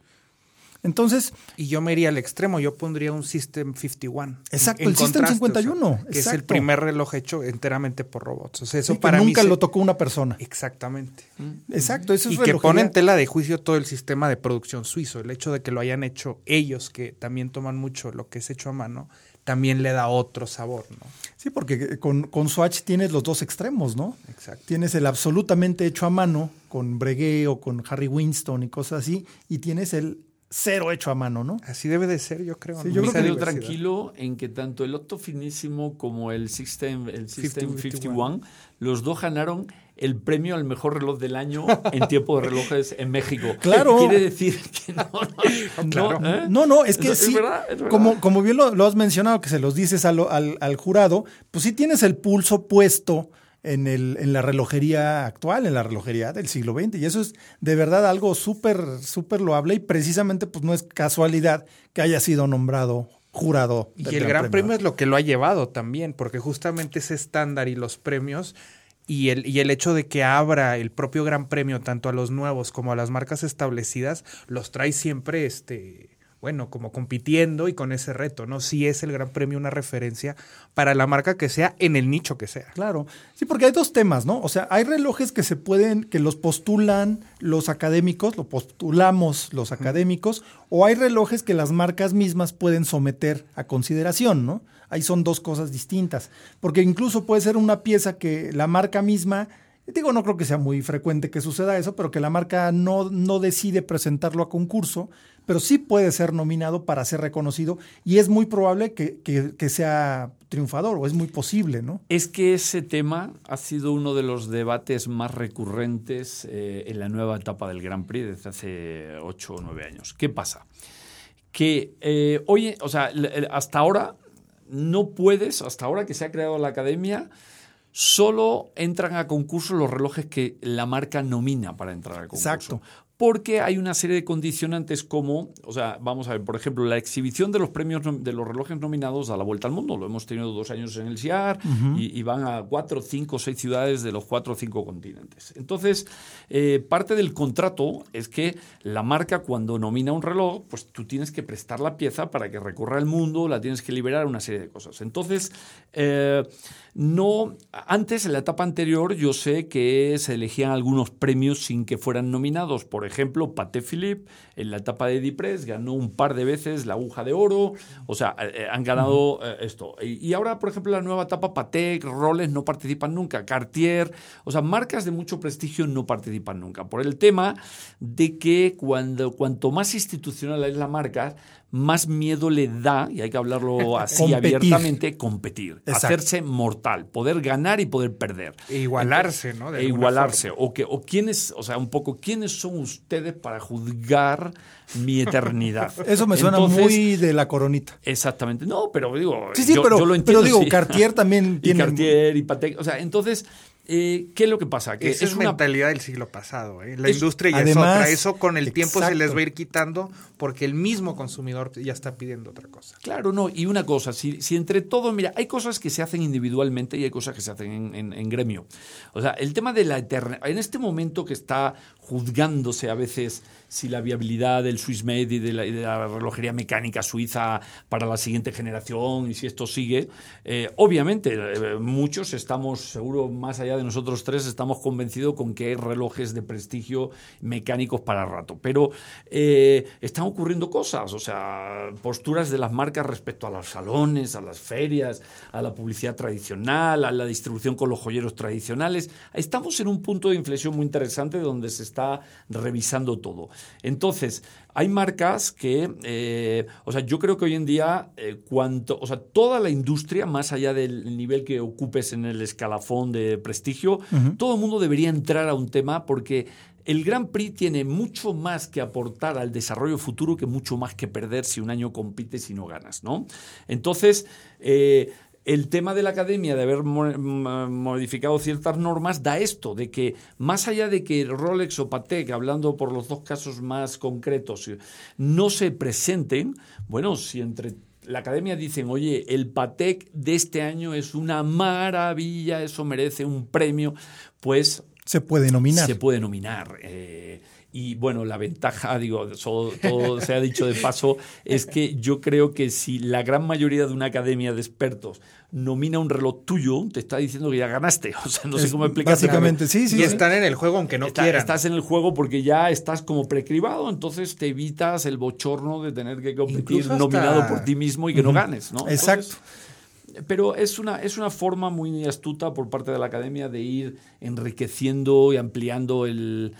Entonces. Y yo me iría al extremo, yo pondría un System 51. Exacto, el System 51. que es el primer reloj hecho enteramente por robots. O sea, eso para nunca lo tocó una persona. Exactamente. Mm. Exacto, eso es Y que pone en tela de juicio todo el sistema de producción suizo. El hecho de que lo hayan hecho ellos, que también toman mucho lo que es hecho a mano, también le da otro sabor, ¿no? Sí, porque con, con Swatch tienes los dos extremos, ¿no? Exacto. Tienes el absolutamente hecho a mano, con Breguet o con Harry Winston y cosas así, y tienes el cero hecho a mano, ¿no? Así debe de ser, yo creo. Sí, yo creo que tranquilo en que tanto el Octo Finísimo como el System, el System 51, los dos ganaron el premio al mejor reloj del año en tiempo de relojes en México. Claro. Quiere decir que no, no, ¿eh? no, no, es que sí, Como, como bien lo, has mencionado, que se los dices al, al, al jurado, pues sí tienes el pulso puesto en, el, en la relojería actual, en la relojería del siglo XX. Y eso es de verdad algo súper, súper loable y precisamente pues no es casualidad que haya sido nombrado jurado. Y el Gran, premio. es lo que lo ha llevado también, porque justamente ese estándar y los premios y el, y el hecho de que abra el propio Gran Premio tanto a los nuevos como a las marcas establecidas, los trae siempre este bueno, como compitiendo y con ese reto, ¿no? Si es el Gran Premio una referencia para la marca que sea en el nicho que sea. Claro. Sí, porque hay dos temas, ¿no? O sea, hay relojes que se pueden, que los postulan los académicos, lo postulamos los académicos, o hay relojes que las marcas mismas pueden someter a consideración, ¿no? Ahí son dos cosas distintas. Porque incluso puede ser una pieza que la marca misma Digo, no creo que sea muy frecuente que suceda eso, pero que la marca no, no decide presentarlo a concurso, pero sí puede ser nominado para ser reconocido y es muy probable que, sea triunfador o es muy posible, ¿no? Es que ese tema ha sido uno de los debates más recurrentes eh, en la nueva etapa del Grand Prix desde hace ocho o nueve años. ¿Qué pasa? Que eh, oye, o sea, hasta ahora no puedes, hasta ahora que se ha creado la academia, solo entran a concurso los relojes que la marca nomina para entrar al concurso. Exacto. Porque hay una serie de condicionantes como, o sea, vamos a ver, por ejemplo, la exhibición de los premios de los relojes nominados a la vuelta al mundo. Lo hemos tenido dos años en el CIAR y, van a cuatro, cinco, seis ciudades de los cuatro o cinco continentes. Entonces, eh, parte del contrato es que la marca cuando nomina un reloj, pues tú tienes que prestar la pieza para que recorra el mundo, la tienes que liberar, una serie de cosas. Entonces, eh, no, antes, en la etapa anterior, yo sé que se elegían algunos premios sin que fueran nominados. Por ejemplo, Paté Philippe, en la etapa de Dipress, ganó un par de veces la aguja de oro. O sea, eh, eh, han ganado eh, esto. Y, ahora, por ejemplo, la nueva etapa, Patek, Rolex no participan nunca. Cartier, o sea, marcas de mucho prestigio no participan nunca. Por el tema de que cuando, cuanto más institucional es la marca, más miedo le da, y hay que hablarlo así abiertamente, competir, hacerse mortal, poder ganar y poder perder. E igualarse, ¿no? e igualarse. O, que, o quiénes, o sea, un poco, ¿quiénes son ustedes para juzgar mi eternidad? Eso me suena muy de la coronita. Exactamente. No, pero digo, sí, sí, pero, lo entiendo. Pero digo, Cartier también tiene. Y Cartier y Patek. O sea, entonces eh, ¿Qué es lo que pasa? Que es, una mentalidad del siglo pasado. ¿eh? La industria ya es otra. Eso con el tiempo se les va a ir quitando porque el mismo consumidor ya está pidiendo otra cosa. Claro, no. Y una cosa, si, si entre todo, mira, hay cosas que se hacen individualmente y hay cosas que se hacen en, gremio. O sea, el tema de la eterna. En este momento que está juzgándose a veces si la viabilidad del Swiss Made y de la, relojería mecánica suiza para la siguiente generación y si esto sigue, eh, obviamente eh, muchos estamos, seguro más allá de nosotros tres, estamos convencidos con que hay relojes de prestigio mecánicos para rato. Pero eh, están ocurriendo cosas, o sea, posturas de las marcas respecto a los salones, a las ferias, a la publicidad tradicional, a la distribución con los joyeros tradicionales. Estamos en un punto de inflexión muy interesante donde se está revisando todo. Entonces, hay marcas que, eh, o sea, yo creo que hoy en día, eh, cuanto, o sea, toda la industria, más allá del nivel que ocupes en el escalafón de prestigio, todo el mundo debería entrar a un tema porque el Grand Prix tiene mucho más que aportar al desarrollo futuro que mucho más que perder si un año compites y no ganas, ¿no? Entonces, eh, el tema de la academia de haber modificado ciertas normas da esto, de que más allá de que Rolex o Patek, hablando por los dos casos más concretos, no se presenten, bueno, si entre la academia dicen, oye, el Patek de este año es una maravilla, eso merece un premio, pues... Se puede nominar. Se puede nominar. Eh, y bueno, la ventaja, digo, todo, se ha dicho de paso, es que yo creo que si la gran mayoría de una academia de expertos nomina un reloj tuyo, te está diciendo que ya ganaste. O sea, no sé cómo explicar. Básicamente, sí, sí. Y están en el juego aunque no quieran. Estás en el juego porque ya estás como precribado, entonces te evitas el bochorno de tener que competir nominado por ti mismo y que no ganes, ¿no? Exacto pero es una, es una forma muy astuta por parte de la academia de ir enriqueciendo y ampliando el,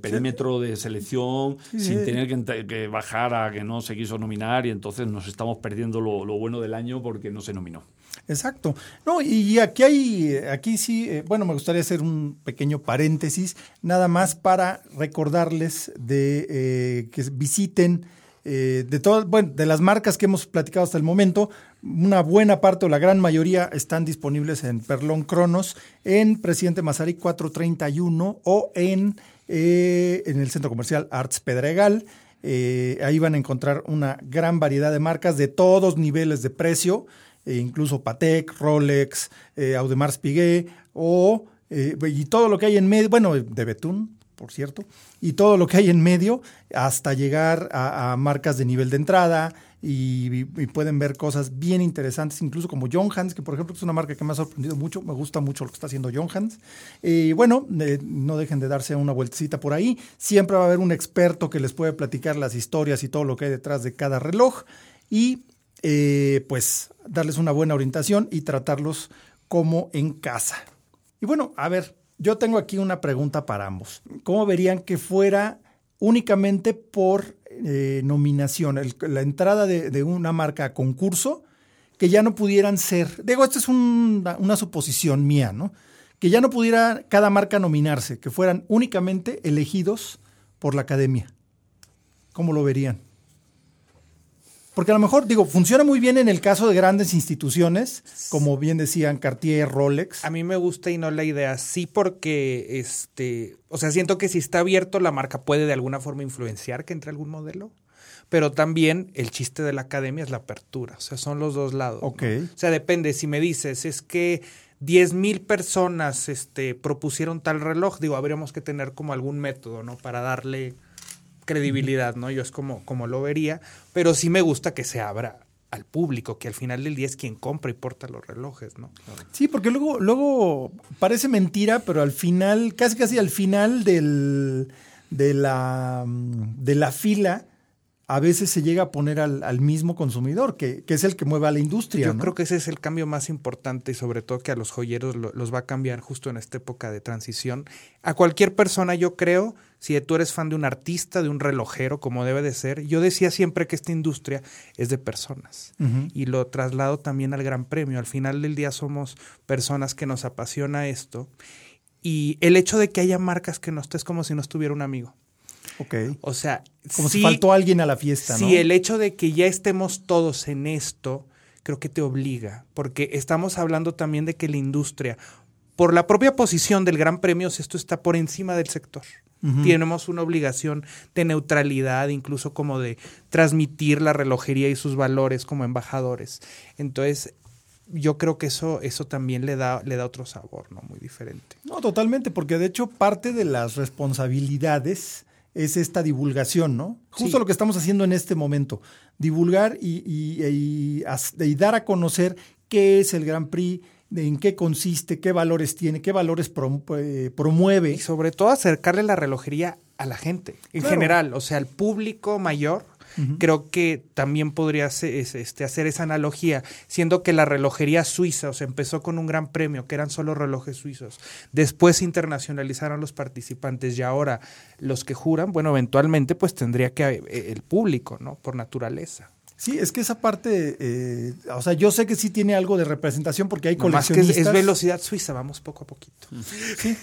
perímetro de selección sin tener que, bajar a que no se quiso nominar y entonces nos estamos perdiendo lo, bueno del año porque no se nominó. Exacto. No, y aquí hay, aquí sí, eh, bueno, me gustaría hacer un pequeño paréntesis, nada más para recordarles de eh, que visiten eh, de todas, bueno, de las marcas que hemos platicado hasta el momento, una buena parte o la gran mayoría están disponibles en Perlón Cronos, en Presidente Mazarí 431 o en, eh, en el centro comercial Arts Pedregal. Eh, ahí van a encontrar una gran variedad de marcas de todos niveles de precio, e incluso Patek, Rolex, Audemars Piguet o y todo lo que hay en medio, bueno, de Betún, por cierto, y todo lo que hay en medio hasta llegar a, marcas de nivel de entrada y, pueden ver cosas bien interesantes, incluso como John Hans, que por ejemplo es una marca que me ha sorprendido mucho, me gusta mucho lo que está haciendo John Hans. Y bueno, eh, no dejen de darse una vueltecita por ahí, siempre va a haber un experto que les puede platicar las historias y todo lo que hay detrás de cada reloj y eh, pues darles una buena orientación y tratarlos como en casa. Y bueno, a ver, yo tengo aquí una pregunta para ambos. ¿Cómo verían que fuera únicamente por eh, nominación, la entrada de, una marca a concurso, que ya no pudieran ser, digo, esto es una suposición mía, ¿no? Que ya no pudiera cada marca nominarse, que fueran únicamente elegidos por la academia. ¿Cómo lo verían? Porque a lo mejor, digo, funciona muy bien en el caso de grandes instituciones, como bien decían Cartier, Rolex. A mí me gusta y no la idea, sí porque, este, o sea, siento que si está abierto la marca puede de alguna forma influenciar que entre algún modelo, pero también el chiste de la academia es la apertura, o sea, son los dos lados. Ok. O sea, depende, si me dices, es que 10 mil personas este, propusieron tal reloj, digo, habríamos que tener como algún método, ¿no? Para darle credibilidad, ¿no? Yo es como, como lo vería, pero sí me gusta que se abra al público, que al final del día es quien compra y porta los relojes, ¿no? Sí, porque luego, luego parece mentira, pero al final, casi casi al final del, de, la, de la fila, a veces se llega a poner al, al mismo consumidor, que, que, es el que mueve a la industria. Yo ¿no? creo que ese es el cambio más importante y sobre todo que a los joyeros lo, los va a cambiar justo en esta época de transición. A cualquier persona, yo creo, si tú eres fan de un artista, de un relojero, como debe de ser, yo decía siempre que esta industria es de personas uh -huh. y lo traslado también al Gran Premio. Al final del día somos personas que nos apasiona esto y el hecho de que haya marcas que no estés como si no estuviera un amigo. Ok. O sea, como si faltó alguien a la fiesta, ¿no? Sí, el hecho de que ya estemos todos en esto, creo que te obliga, porque estamos hablando también de que la industria, por la propia posición del Gran Premio, esto está por encima del sector. Uh -huh. Tenemos una obligación de neutralidad, incluso como de transmitir la relojería y sus valores como embajadores. Entonces, yo creo que eso, eso también le da, le da otro sabor, ¿no? Muy diferente. No, totalmente, porque de hecho parte de las responsabilidades es esta divulgación, ¿no? Justo sí. lo que estamos haciendo en este momento, divulgar y, y, y, y, dar a conocer qué es el Grand Prix, en qué consiste, qué valores tiene, qué valores prom eh, promueve. Y sobre todo acercarle la relojería a la gente, en claro. general, o sea, al público mayor. Uh -huh. Creo que también podría ser, este, hacer esa analogía, siendo que la relojería suiza, o sea, empezó con un gran premio, que eran solo relojes suizos. Después se internacionalizaron los participantes y ahora los que juran, bueno, eventualmente pues tendría que eh, el público, ¿no? Por naturaleza. Sí, es que esa parte, eh, o sea, yo sé que sí tiene algo de representación porque hay coleccionistas. Más que es, es, velocidad suiza, vamos poco a poquito. Sí,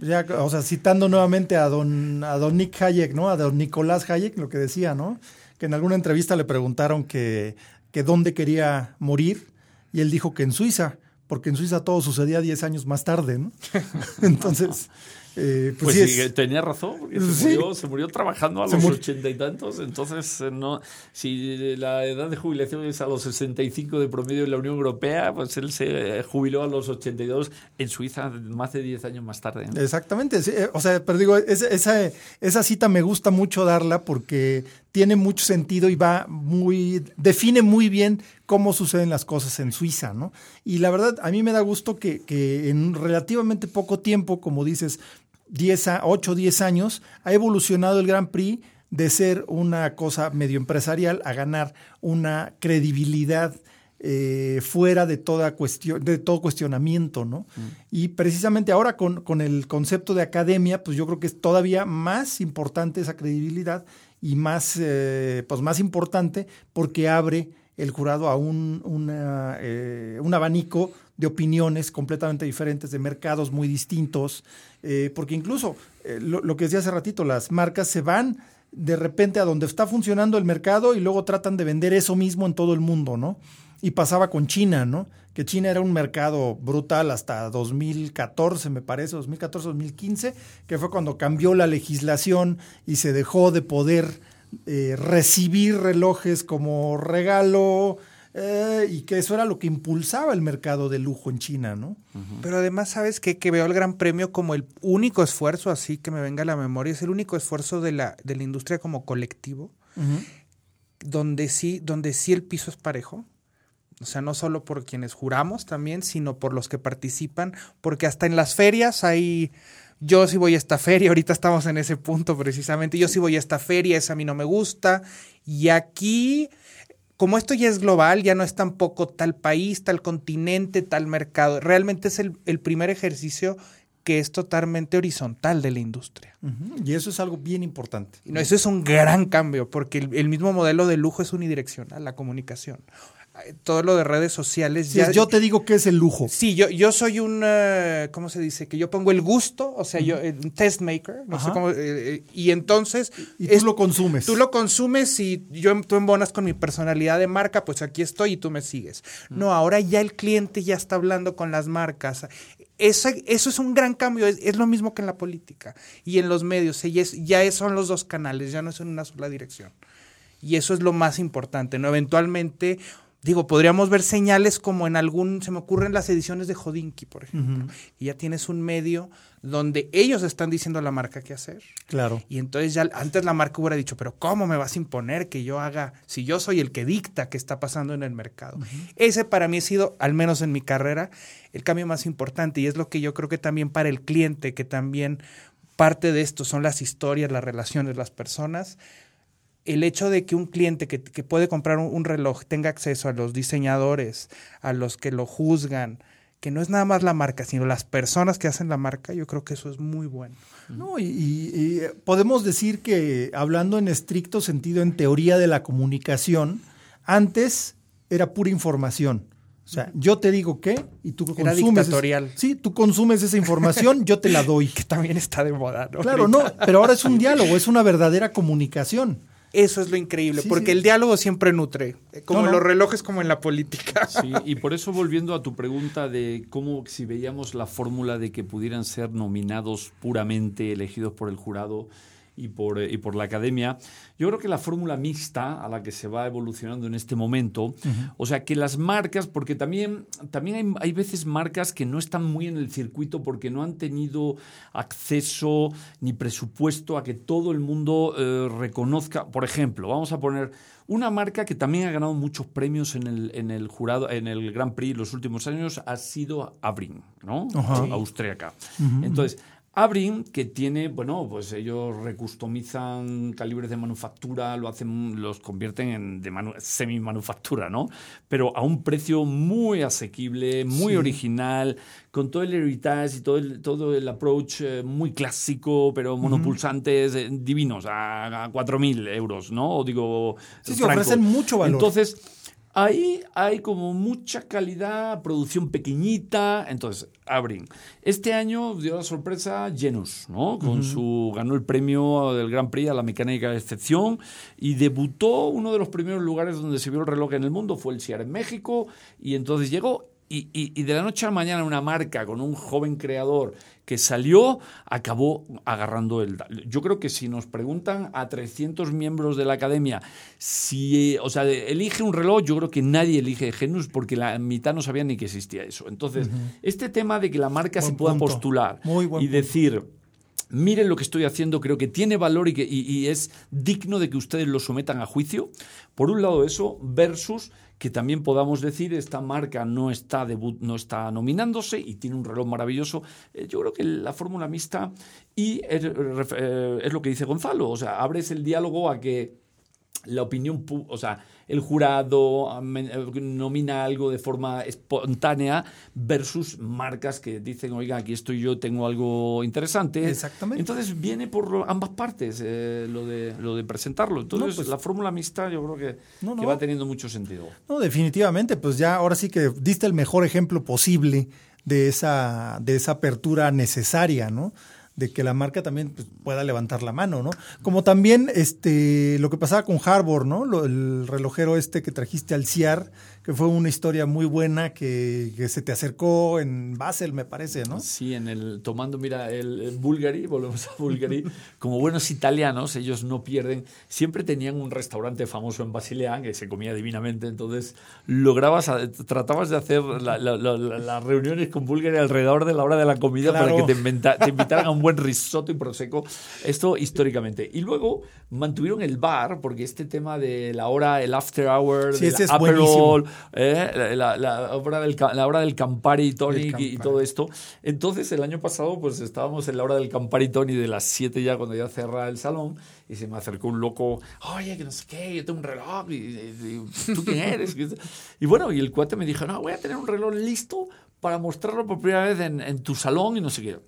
ya, o sea, citando nuevamente a don, a don Nick Hayek, ¿no? A don Nicolás Hayek, lo que decía, ¿no? Que en alguna entrevista le preguntaron que, que dónde quería morir y él dijo que en Suiza, porque en Suiza todo sucedía 10 años más tarde, ¿no? Entonces... Eh, pues, pues sí, es... tenía razón, porque se, sí. murió, se murió trabajando a los ochenta y tantos, entonces eh, no, si la edad de jubilación es a los 65 de promedio en la Unión Europea, pues él se jubiló a los 82 en Suiza más de 10 años más tarde. ¿no? Exactamente, sí, o sea, pero digo, esa, esa, esa cita me gusta mucho darla porque tiene mucho sentido y va muy, define muy bien cómo suceden las cosas en Suiza, ¿no? Y la verdad, a mí me da gusto que, que en relativamente poco tiempo, como dices, 10 a 8 o 10 años, ha evolucionado el Grand Prix de ser una cosa medio empresarial a ganar una credibilidad eh, fuera de toda cuestión, de todo cuestionamiento, ¿no? Mm. Y precisamente ahora con, con, el concepto de academia, pues yo creo que es todavía más importante esa credibilidad y más, eh, pues más importante porque abre el jurado a un, una, eh, un abanico de opiniones completamente diferentes, de mercados muy distintos, eh, porque incluso eh, lo, lo, que decía hace ratito, las marcas se van de repente a donde está funcionando el mercado y luego tratan de vender eso mismo en todo el mundo, ¿no? Y pasaba con China, ¿no? Que China era un mercado brutal hasta 2014, me parece, 2014-2015, que fue cuando cambió la legislación y se dejó de poder eh, recibir relojes como regalo eh, y que eso era lo que impulsaba el mercado de lujo en China, ¿no? Uh -huh. Pero además, ¿sabes qué? Que veo el Gran Premio como el único esfuerzo, así que me venga a la memoria, es el único esfuerzo de la, de la industria como colectivo, uh -huh. donde, sí, donde sí el piso es parejo. O sea, no solo por quienes juramos también, sino por los que participan, porque hasta en las ferias hay yo sí voy a esta feria, ahorita estamos en ese punto precisamente, yo sí voy a esta feria, esa a mí no me gusta, y aquí, como esto ya es global, ya no es tampoco tal país, tal continente, tal mercado, realmente es el, el primer ejercicio que es totalmente horizontal de la industria. Uh -huh. Y eso es algo bien importante. No, eso es un gran cambio, porque el, el mismo modelo de lujo es unidireccional, la comunicación todo lo de redes sociales. Sí, yo te digo que es el lujo. Sí, yo, yo soy un, uh, ¿cómo se dice? Que yo pongo el gusto, o sea, yo, un test maker, no sé cómo, eh, eh, y entonces... Y tú lo consumes. Tú lo consumes y yo, tú embonas con mi personalidad de marca, pues aquí estoy y tú me sigues. No, ahora ya el cliente ya está hablando con las marcas. Eso, eso es un gran cambio, es, lo mismo que en la política y en los medios, ya, ya son los dos canales, ya no es en una sola dirección. Y eso es lo más importante, ¿no? Eventualmente Digo, podríamos ver señales como en algún, se me ocurren las ediciones de Jodinki, por ejemplo, y ya tienes un medio donde ellos están diciendo a la marca qué hacer. Claro. Y entonces ya antes la marca hubiera dicho, pero ¿cómo me vas a imponer que yo haga, si yo soy el que dicta qué está pasando en el mercado? Ese para mí ha sido, al menos en mi carrera, el cambio más importante y es lo que yo creo que también para el cliente, que también parte de esto son las historias, las relaciones, las personas el hecho de que un cliente que, puede comprar un, reloj tenga acceso a los diseñadores, a los que lo juzgan, que no es nada más la marca, sino las personas que hacen la marca, yo creo que eso es muy bueno. No, y, podemos decir que hablando en estricto sentido, en teoría de la comunicación, antes era pura información. O sea, yo te digo qué y tú Era consumes. Dictatorial. sí, tú consumes esa información, yo te la doy. Que también está de moda, ¿no? Claro, no, pero ahora es un diálogo, es una verdadera comunicación. Eso es lo increíble, porque el diálogo siempre nutre, eh, como en los relojes, como en la política. Sí, y por eso volviendo a tu pregunta de cómo si veíamos la fórmula de que pudieran ser nominados puramente, elegidos por el jurado, y por, eh, y por la academia. Yo creo que la fórmula mixta a la que se va evolucionando en este momento, o sea, que las marcas, porque también, también hay, veces marcas que no están muy en el circuito porque no han tenido acceso ni presupuesto a que todo el mundo eh, reconozca. Por ejemplo, vamos a poner una marca que también ha ganado muchos premios en el, en el jurado, en el Grand Prix los últimos años, ha sido Abrin, ¿no? Austríaca. Entonces, Abrin, que tiene, bueno, pues ellos recustomizan calibres de manufactura, lo hacen, los convierten en de semi-manufactura, ¿no? Pero a un precio muy asequible, muy original, con todo el heritage y todo el, todo el approach eh, muy clásico, pero monopulsantes eh, divinos, a, a 4.000 euros, ¿no? O digo, sí, sí, ofrecen mucho valor. Entonces, Ahí hay como mucha calidad, producción pequeñita. Entonces, abren. Este año dio la sorpresa Genus, ¿no? Con su. ganó el premio del Gran Prix a la mecánica de excepción y debutó uno de los primeros lugares donde se vio el reloj en el mundo, fue el Sierra en México. Y entonces llegó y, y, de la noche a la mañana una marca con un joven creador que salió, acabó agarrando el... Yo creo que si nos preguntan a 300 miembros de la academia si, o sea, elige un reloj, yo creo que nadie elige Genus porque la mitad no sabía ni que existía eso. Entonces, este tema de que la marca se pueda postular y decir miren lo que estoy haciendo, creo que tiene valor y que y, es digno de que ustedes lo sometan a juicio. Por un lado eso, versus que también podamos decir esta marca no está debut, no está nominándose y tiene un reloj maravilloso. Eh, yo creo que la fórmula mixta y es, eh, es, lo que dice Gonzalo, o sea, abres el diálogo a que la opinión, o sea, el jurado eh, nomina algo de forma espontánea versus marcas que dicen, oiga, aquí estoy yo, tengo algo interesante. Exactamente. Entonces viene por ambas partes eh, lo, de, lo de presentarlo. Entonces pues la fórmula mixta yo creo que, que va teniendo mucho sentido. No, definitivamente, pues ya ahora sí que diste el mejor ejemplo posible de esa, de esa apertura necesaria, ¿no? De que la marca también pues, pueda levantar la mano, ¿no? Como también este lo que pasaba con Harbor, ¿no? el relojero este que trajiste al CIAR, que fue una historia muy buena que, se te acercó en Basel, me parece, ¿no? Sí, en el tomando, mira, el, Bulgari, volvemos a Bulgari, como buenos italianos, ellos no pierden, siempre tenían un restaurante famoso en Basileán que se comía divinamente, entonces lograbas, tratabas de hacer las reuniones con Bulgari alrededor de la hora de la comida para que te, te invitaran a un buen risotto y prosecco, esto históricamente. Y luego mantuvieron el bar, porque este tema de la hora, el after hour, sí, del Aperol, ¿eh? la, la, hora del, la hora del Campari Tonic y, todo esto. Entonces, el año pasado, pues estábamos en la hora del Campari Tonic de las 7 ya, cuando ya cerraba el salón, y se me acercó un loco, oye, que no sé qué, yo tengo un reloj, y, ¿tú quién eres? y bueno, y el cuate me dijo, no, voy a tener un reloj listo para mostrarlo por primera vez en, en tu salón y no sé qué.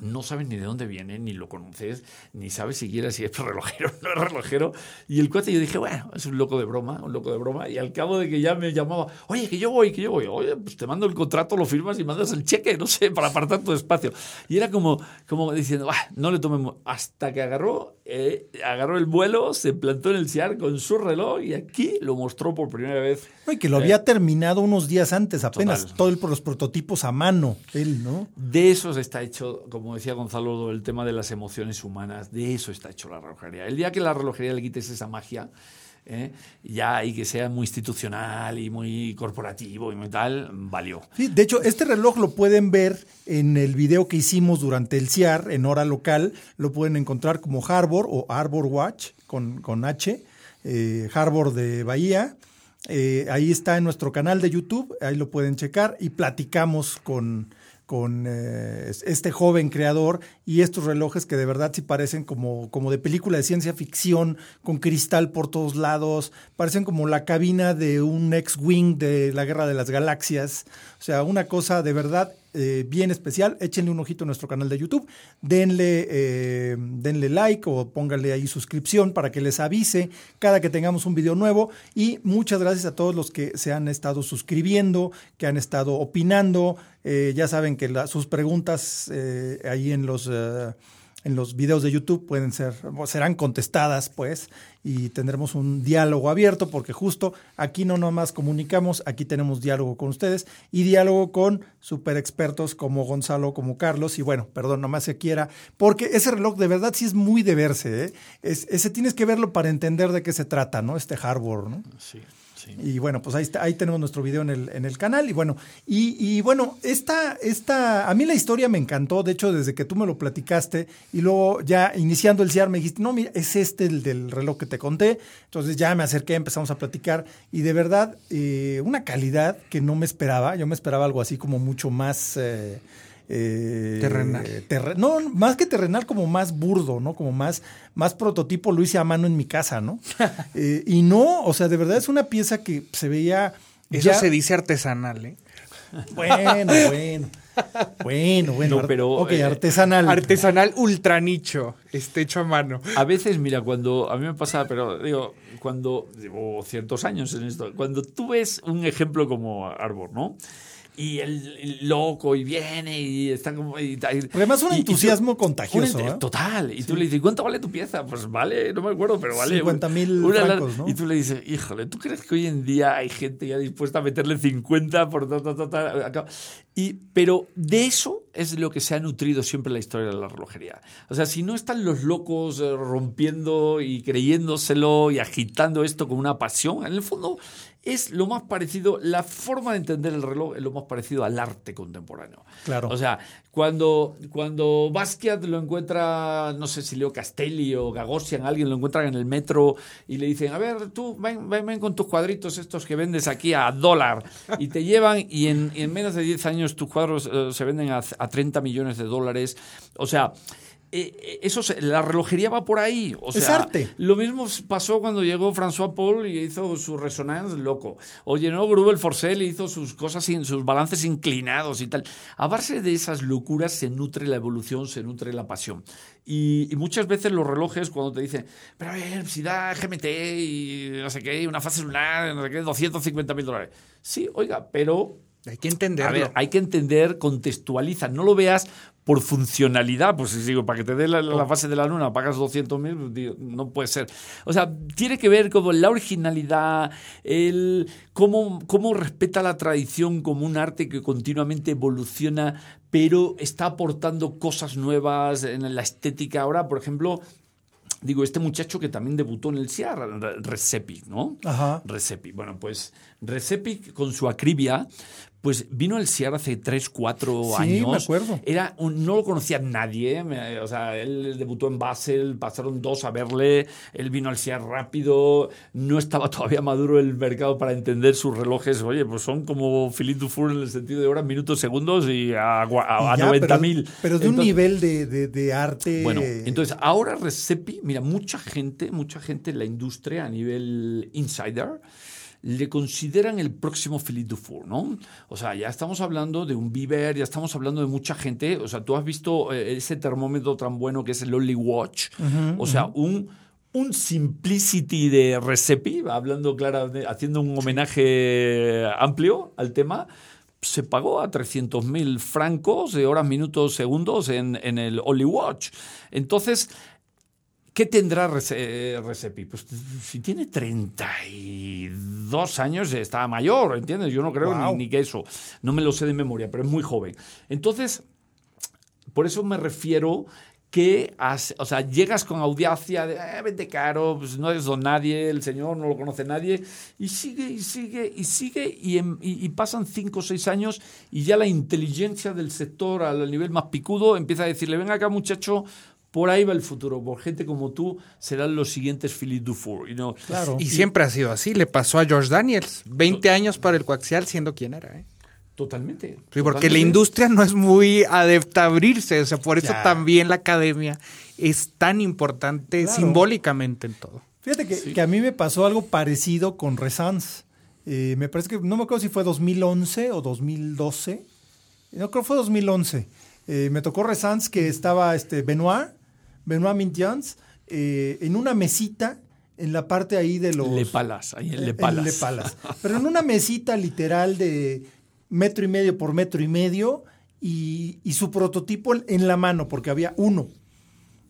No sabes ni de dónde viene, ni lo conoces, ni sabes siquiera si es relojero o no es relojero. Y el cuate yo dije, bueno, es un loco de broma, un loco de broma. Y al cabo de que ya me llamaba, oye, que yo voy, que yo voy, oye, pues te mando el contrato, lo firmas y mandas el cheque, no sé, para apartar tu espacio. Y era como, como diciendo, no le tomemos. Hasta que agarró, eh, agarró el vuelo, se plantó en el CIAR con su reloj y aquí lo mostró por primera vez. y que lo había terminado unos días antes, apenas, todo el, los prototipos a mano, él, ¿no? De eso está hecho como como decía Gonzalo, el tema de las emociones humanas, de eso está hecho la relojería. El día que la relojería le quites esa magia, ¿eh? ya y que sea muy institucional y muy corporativo y muy tal, valió. Sí, de hecho, este reloj lo pueden ver en el video que hicimos durante el CIAR en hora local, lo pueden encontrar como Harbor o Arbor Watch con, con H, eh, Harbor de Bahía. Eh, ahí está en nuestro canal de YouTube, ahí lo pueden checar y platicamos con, con eh, este joven creador y estos relojes que de verdad sí parecen como, como de película de ciencia ficción, con cristal por todos lados, parecen como la cabina de un ex-wing de la Guerra de las Galaxias. O sea, una cosa de verdad eh, bien especial. Échenle un ojito a nuestro canal de YouTube, denle, eh, denle like o pónganle ahí suscripción para que les avise cada que tengamos un video nuevo. Y muchas gracias a todos los que se han estado suscribiendo, que han estado opinando. Eh, ya saben que sus preguntas ahí en los en los videos de YouTube pueden ser, serán contestadas, pues, y tendremos un diálogo abierto, porque justo aquí no nomás comunicamos, aquí tenemos diálogo con ustedes y diálogo con super expertos como Gonzalo, como Carlos, y bueno, perdón, nomás se quiera, porque ese reloj de verdad sí es muy de verse, ¿eh? Es, ese tienes que verlo para entender de qué se trata, ¿no? Este hardware, ¿no? Sí. Y bueno, pues ahí, está, ahí tenemos nuestro video en el, en el canal. Y bueno, y, bueno, esta, esta, a mí la historia me encantó, de hecho, desde que tú me lo platicaste y luego ya iniciando el CIAR me dijiste, no, mira, es este el del reloj que te conté. Entonces ya me acerqué, empezamos a platicar y de verdad, eh, una calidad que no me esperaba. Yo me esperaba algo así como mucho más... Eh, eh, terrenal. no, más que terrenal, como más burdo, ¿no? Como más, más prototipo lo hice a mano en mi casa, ¿no? Eh, y no, o sea, de verdad es una pieza que se veía. Eso se dice artesanal, ¿eh? Bueno, bueno. Bueno, bueno. pero, ok, eh, artesanal. Artesanal ultra nicho, este hecho a mano. A veces, mira, cuando a mí me pasa, pero digo, cuando llevo ciertos años en esto, cuando tú ves un ejemplo como Arbor, ¿no? Y el, loco y viene y está como... Y, Además un entusiasmo contagioso. ¿eh? Total. Y tú le dices, ¿cuánto vale tu pieza? Pues vale, no me acuerdo, pero vale... 50 mil francos, ¿no? Y tú le dices, híjole, ¿tú crees que hoy en día hay gente ya dispuesta a meterle 50 por... y, pero de eso es lo que se ha nutrido siempre la historia de la relojería. O sea, si no están los locos eh, rompiendo y creyéndoselo y agitando esto con una pasión, en el fondo es lo más parecido, la forma de entender el reloj es lo más parecido al arte contemporáneo. Claro. O sea, cuando, cuando Basquiat lo encuentra, no sé si Leo Castelli o Gagosian, alguien lo encuentran en el metro y le dicen, a ver, tú ven, ven, con tus cuadritos estos que vendes aquí a dólar y te llevan y en, menos de 10 años tus cuadros eh, se venden a, a 30 millones de dólares. O sea... Eh, eh, eso la relojería va por ahí. O sea, es arte. Lo mismo pasó cuando llegó François Paul y hizo su resonance loco. O llenó Grubel Forcel y hizo sus cosas, sin, sus balances inclinados y tal. A base de esas locuras se nutre la evolución, se nutre la pasión. Y, muchas veces los relojes, cuando te dicen, pero a ver, si da GMT y no sé qué, una fase lunar, no sé qué, 250 mil dólares. Sí, oiga, pero hay que entenderlo. A ver, hay que entender, contextualiza. No lo veas por funcionalidad. Pues si digo, para que te dé la, oh. fase de la luna pagas 200 mil, pues, no puede ser. O sea, tiene que ver como la originalidad, el cómo, cómo respeta la tradición como un arte que continuamente evoluciona, pero está aportando cosas nuevas en la estética. Ahora, por ejemplo, digo, este muchacho que también debutó en el CIAR, Recepi, ¿no? Ajá. Recepi. Bueno, pues Recepi con su acribia, pues vino el CIAR hace 3, 4 sí, años. me acuerdo. Era no lo conocía nadie. O sea, él debutó en Basel, pasaron dos a verle. Él vino al CIAR rápido. No estaba todavía maduro el mercado para entender sus relojes. Oye, pues son como Philippe Dufour en el sentido de horas, minutos, segundos y a, a, 90.000. Pero, de un nivel de, de, arte. Bueno, entonces ahora Recepi, mira, mucha gente, mucha gente en la industria a nivel insider le consideran el próximo Philippe Dufour, ¿no? O sea, ya estamos hablando de un Bieber, ya estamos hablando de mucha gente. O sea, tú has visto eh, ese termómetro tan bueno que es el Only Watch. o sea, un un Simplicity de Recipe, hablando claro, haciendo un homenaje amplio al tema, se pagó a 300.000 francos de horas, minutos, segundos en, en el Only Watch. Entonces, ¿Qué tendrá Recipe? Pues si tiene 32 años, está mayor, ¿entiendes? Yo no creo ni, ni, que eso. No me lo sé de memoria, pero es muy joven. Entonces, por eso me refiero que, o sea, llegas con audiencia de, eh, vente caro, pues no eres don nadie, el señor no lo conoce nadie, y sigue, y sigue, y sigue, y, y, pasan cinco o seis años, y ya la inteligencia del sector al nivel más picudo empieza a decirle, venga acá muchacho, por ahí va el futuro, por gente como tú serán los siguientes Philip Dufour. You claro. y, siempre ha sido así, le pasó a George Daniels, 20 años para el coaxial siendo quien era, ¿eh? Totalmente. Sí, porque la industria no es muy adepta a abrirse, o sea, por eso también la academia es tan importante simbólicamente en todo. Fíjate que, a mí me pasó algo parecido con Resans. Eh, me parece que, no me acuerdo si fue 2011 o 2012. No, creo que fue 2011. Eh, me tocó Resans que estaba este Benoit, Benoit Mintians, eh, en una mesita en la parte ahí de los... Le Palas, ahí en Le Palas. Le Palas. Pero en una mesita literal de metro y medio por metro y medio y, su prototipo en la mano, porque había uno.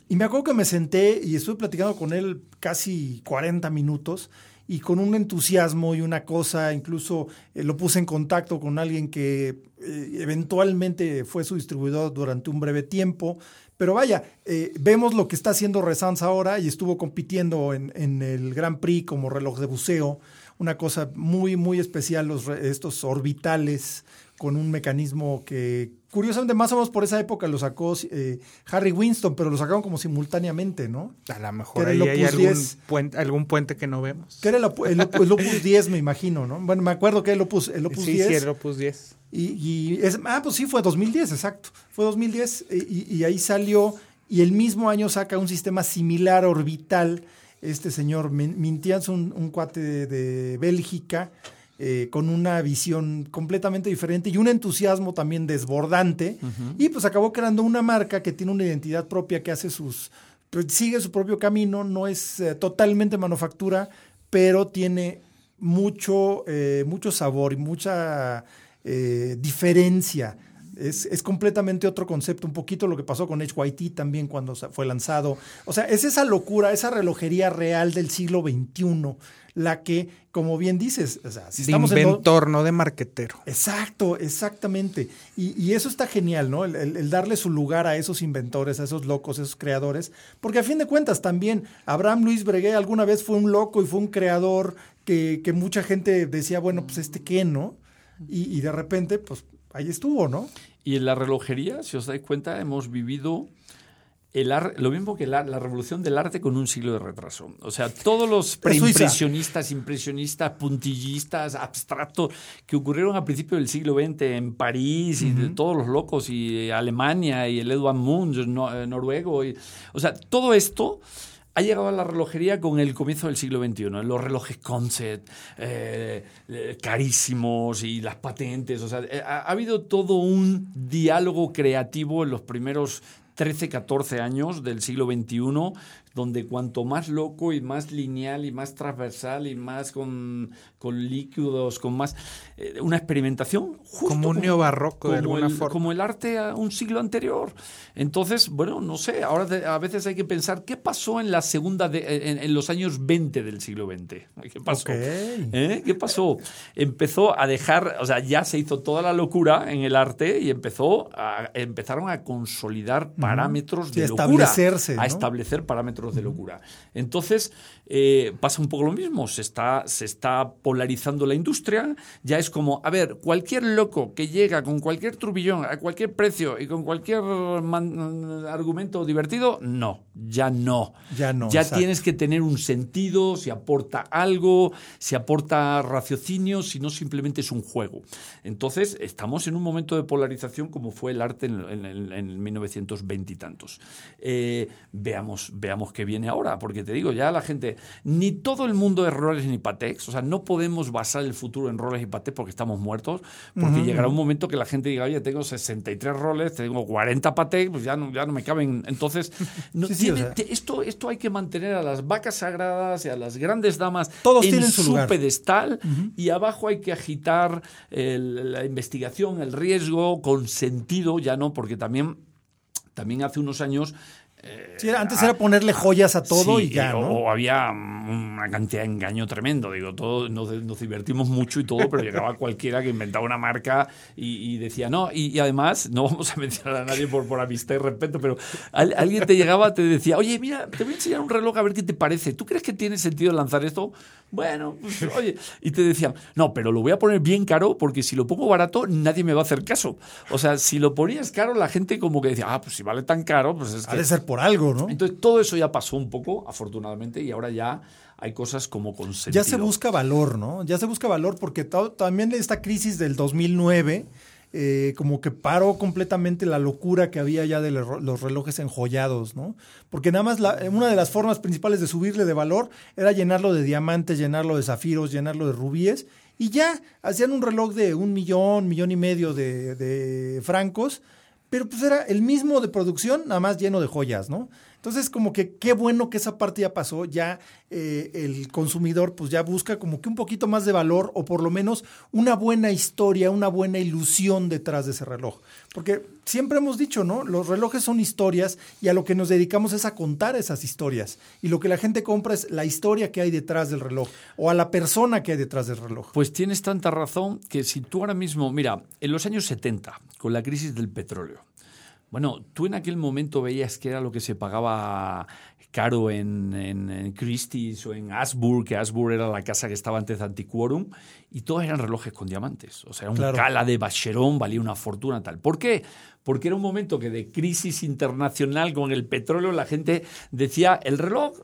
Y me acuerdo que me senté y estuve platicando con él casi 40 minutos y con un entusiasmo y una cosa, incluso eh, lo puse en contacto con alguien que eh, eventualmente fue su distribuidor durante un breve tiempo. Pero vaya, eh, vemos lo que está haciendo Resans ahora y estuvo compitiendo en, en el Grand Prix como reloj de buceo una cosa muy, muy especial, los, estos orbitales con un mecanismo que curiosamente más o menos por esa época lo sacó eh, Harry Winston, pero lo sacaron como simultáneamente, ¿no? A lo mejor ahí hay algún puente, algún puente, que no vemos. Que era el, Opus 10, me imagino, ¿no? Bueno, me acuerdo que el Opus, el Opus sí, 10. Sí, el Opus 10. Y, y es, ah, pues sí, fue 2010, exacto. Fue 2010 y, y ahí salió y el mismo año saca un sistema similar orbital este señor Mintians, un, un cuate de, Bélgica, eh, con una visión completamente diferente y un entusiasmo también desbordante. Y pues acabó creando una marca que tiene una identidad propia, que hace sus. Pues, sigue su propio camino, no es eh, totalmente manufactura, pero tiene mucho, eh, mucho sabor y mucha diferencia es, completamente otro concepto, un poquito lo que pasó con HYT también cuando fue lanzado. O sea, es esa locura, esa relojería real del siglo XXI, la que, como bien dices, o sea, si de estamos inventor, no de marquetero. Exacto, exactamente. Y, eso está genial, ¿no? El, darle su lugar a esos inventores, a esos locos, a esos creadores, porque a fin de cuentas también Abraham Luis Breguet alguna vez fue un loco y fue un creador que, mucha gente decía, bueno, pues este qué, ¿no? y de repente, pues ahí estuvo, ¿no? Y en la relojería, si os dais cuenta, hemos vivido el lo mismo que la, revolución del arte con un siglo de retraso. O sea, todos los preimpresionistas, impresionistas, puntillistas, abstractos que ocurrieron a principios del siglo XX en París y de todos los locos y Alemania y el Edward Munch, eh, noruego. Y, o sea, todo esto ha llegado a la relojería con el comienzo del siglo XXI. Los relojes concept, eh, eh, carísimos y las patentes. O sea, eh, ha, habido todo un diálogo creativo en los primeros 13, 14 años del siglo XXI donde cuanto más loco y más lineal y más transversal y más con, con líquidos, con más... Eh, una experimentación justo como un neobarroco de alguna el, forma. Como el arte a un siglo anterior. Entonces, bueno, no sé, ahora a veces hay que pensar qué pasó en la segunda, de, en, los años 20 del siglo XX. ¿Qué pasó? ¿Eh? ¿Qué pasó? Empezó a dejar, o sea, ya se hizo toda la locura en el arte y empezó a, empezaron a consolidar parámetros de locura. A establecer parámetros de locura. Entonces, eh, pasa un poco lo mismo, se está, se está polarizando la industria, ya es como, a ver, cualquier loco que llega con cualquier turbillón, a cualquier precio y con cualquier argumento divertido, no, ya no. Ya no. Ya tienes que tener un sentido, si aporta algo, si aporta raciocinio, si no simplemente es un juego. Entonces, estamos en un momento de polarización como fue el arte en, en, 1920 y tantos. Eh, veamos, veamos que viene ahora, porque te digo, ya la gente, ni todo el mundo es Rolex ni Patex, o sea, no podemos basar el futuro en Rolex y Patex porque estamos muertos, porque llegará un momento que la gente diga, oye, tengo 63 Rolex, tengo 40 Patex, pues ya no, ya no me caben. Entonces, no, esto, esto hay que mantener a las vacas sagradas y a las grandes damas Todos en su, pedestal y abajo hay que agitar la investigación, el riesgo con sentido, ya no, porque también también hace unos años Sí, antes era ponerle joyas a todo y ya, ¿no? O había una cantidad de engaño tremendo. Digo, todo, nos, divertimos mucho y todo, pero llegaba cualquiera que inventaba una marca y, decía, no, y, además, no vamos a mencionar a nadie por, por amistad y respeto, pero alguien te llegaba, te decía, oye, mira, te voy a enseñar un reloj a ver qué te parece. ¿Tú crees que tiene sentido lanzar esto? Bueno, pues, oye, y te decían, no, pero lo voy a poner bien caro porque si lo pongo barato nadie me va a hacer caso. O sea, si lo ponías caro, la gente como que decía, ah, pues si vale tan caro, pues es que... Ha de ser por algo, ¿no? Entonces todo eso ya pasó un poco, afortunadamente, y ahora ya hay cosas como con Ya se busca valor, ¿no? Ya se busca valor porque también esta crisis del 2009 eh, como que paró completamente la locura que había ya de los relojes enjollados, ¿no? Porque nada más una de las formas principales de subirle de valor era llenarlo de diamantes, llenarlo de zafiros, llenarlo de rubíes, y ya hacían un reloj de un millón, millón y medio de, de francos, pero pues era el mismo de producción, nada más lleno de joyas, ¿no? Entonces, como que qué bueno que esa parte ya pasó, ya eh, el consumidor pues ya busca como que un poquito más de valor o por lo menos una buena historia, una buena ilusión detrás de ese reloj. Porque siempre hemos dicho, ¿no? Los relojes son historias y a lo que nos dedicamos es a contar esas historias. Y lo que la gente compra es la historia que hay detrás del reloj o a la persona que hay detrás del reloj. Pues tienes tanta razón que si tú ahora mismo, mira, en los años 70, con la crisis del petróleo, bueno, tú en aquel momento veías que era lo que se pagaba caro en, en, Christie's o en Asburg, que Asburg era la casa que estaba antes de Antiquorum, y todos eran relojes con diamantes. O sea, un cala de Bacheron valía una fortuna tal. ¿Por qué? porque era un momento que de crisis internacional con el petróleo la gente decía el reloj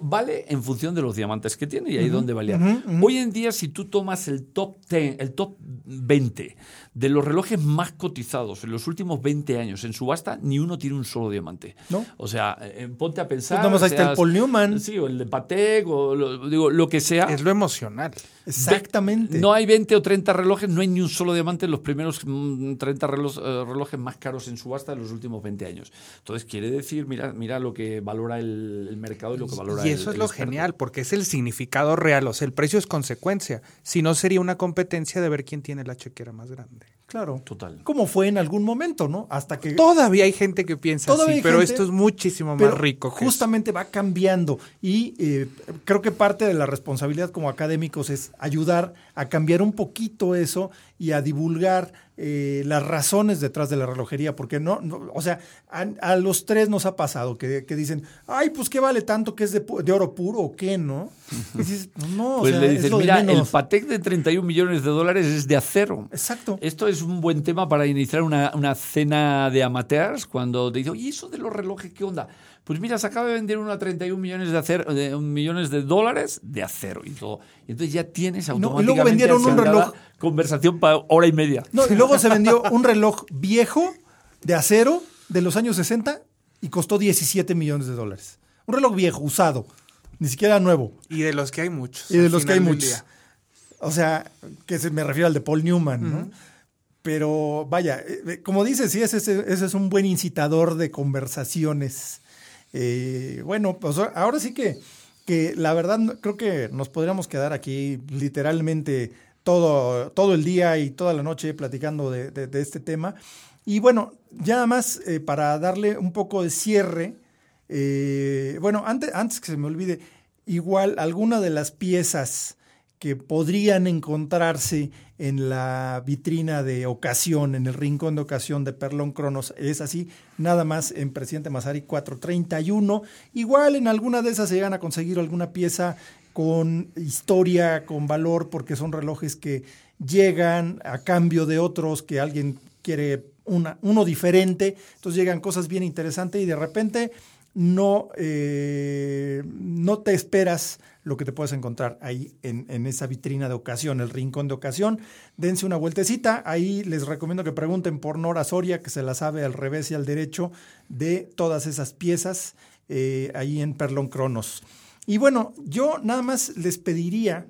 vale en función de los diamantes que tiene y ahí es donde valía. Hoy en día si tú tomas el top 10, el top 20 de los relojes más cotizados en los últimos 20 años en subasta, ni uno tiene un solo diamante. ¿No? O sea, eh, ponte a pensar. Pues ahí está el Paul Newman. Sí, o el de Patek, o lo, digo, lo que sea. Es lo emocional. Exactamente. No hay 20 o 30 relojes, no hay ni un solo diamante en los primeros 30 mm, eh, relojes más caros en subasta en los últimos 20 años. Entonces, quiere decir, mira, mira lo que valora el, mercado y lo que valora Y eso es lo genial, porque es el significado real, o sea, el precio es consecuencia. Si no, sería una competencia de ver quién tiene la chequera más grande. Claro. Total. Como fue en algún momento, ¿no? Hasta que. Todavía hay gente que piensa así, pero esto es muchísimo más rico. justamente va cambiando. Y eh, creo que parte de la responsabilidad como académicos es ayudar a cambiar un poquito eso y a divulgar eh, las razones detrás de la relojería, porque no, o sea, a, los tres nos ha pasado que, dicen, ay, pues qué vale tanto que es de, oro puro o qué, ¿no? no, pues le dicen, mira, el Patek de 31 millones de dólares es de acero. Exacto. Esto es un buen tema para iniciar una, una cena de amateurs cuando te dicen, oye, eso de los relojes, ¿qué onda? Pues mira, se acaba de vender uno a 31 millones de, acero, de, millones de dólares de acero y todo. Y entonces ya tienes automáticamente y luego vendieron un reloj. Conversación para hora y media. No, y luego se vendió un reloj viejo de acero de los años 60 y costó 17 millones de dólares. Un reloj viejo, usado, ni siquiera nuevo. Y de los que hay muchos. Y de los que hay muchos. O sea, que se me refiero al de Paul Newman, ¿no? Pero vaya, eh, eh, como dices, sí, ese, ese, es un buen incitador de conversaciones eh, bueno, pues ahora sí que, que la verdad creo que nos podríamos quedar aquí literalmente todo, todo el día y toda la noche platicando de, este tema. Y bueno, ya nada más eh, para darle un poco de cierre, eh, bueno, antes, antes que se me olvide, igual alguna de las piezas que podrían encontrarse en la vitrina de ocasión, en el rincón de ocasión de Perlón Cronos. Es así, nada más en Presidente Mazari 431. Igual en alguna de esas se llegan a conseguir alguna pieza con historia, con valor, porque son relojes que llegan a cambio de otros que alguien quiere una, uno diferente. Entonces llegan cosas bien interesantes y de repente no, eh, no te esperas lo que te puedes encontrar ahí en, esa vitrina de ocasión, el rincón de ocasión. Dense una vueltecita. Ahí les recomiendo que pregunten por Nora Soria, que se la sabe al revés y al derecho de todas esas piezas. eh, ahí en Perlon Cronos. Y bueno, yo nada más les pediría,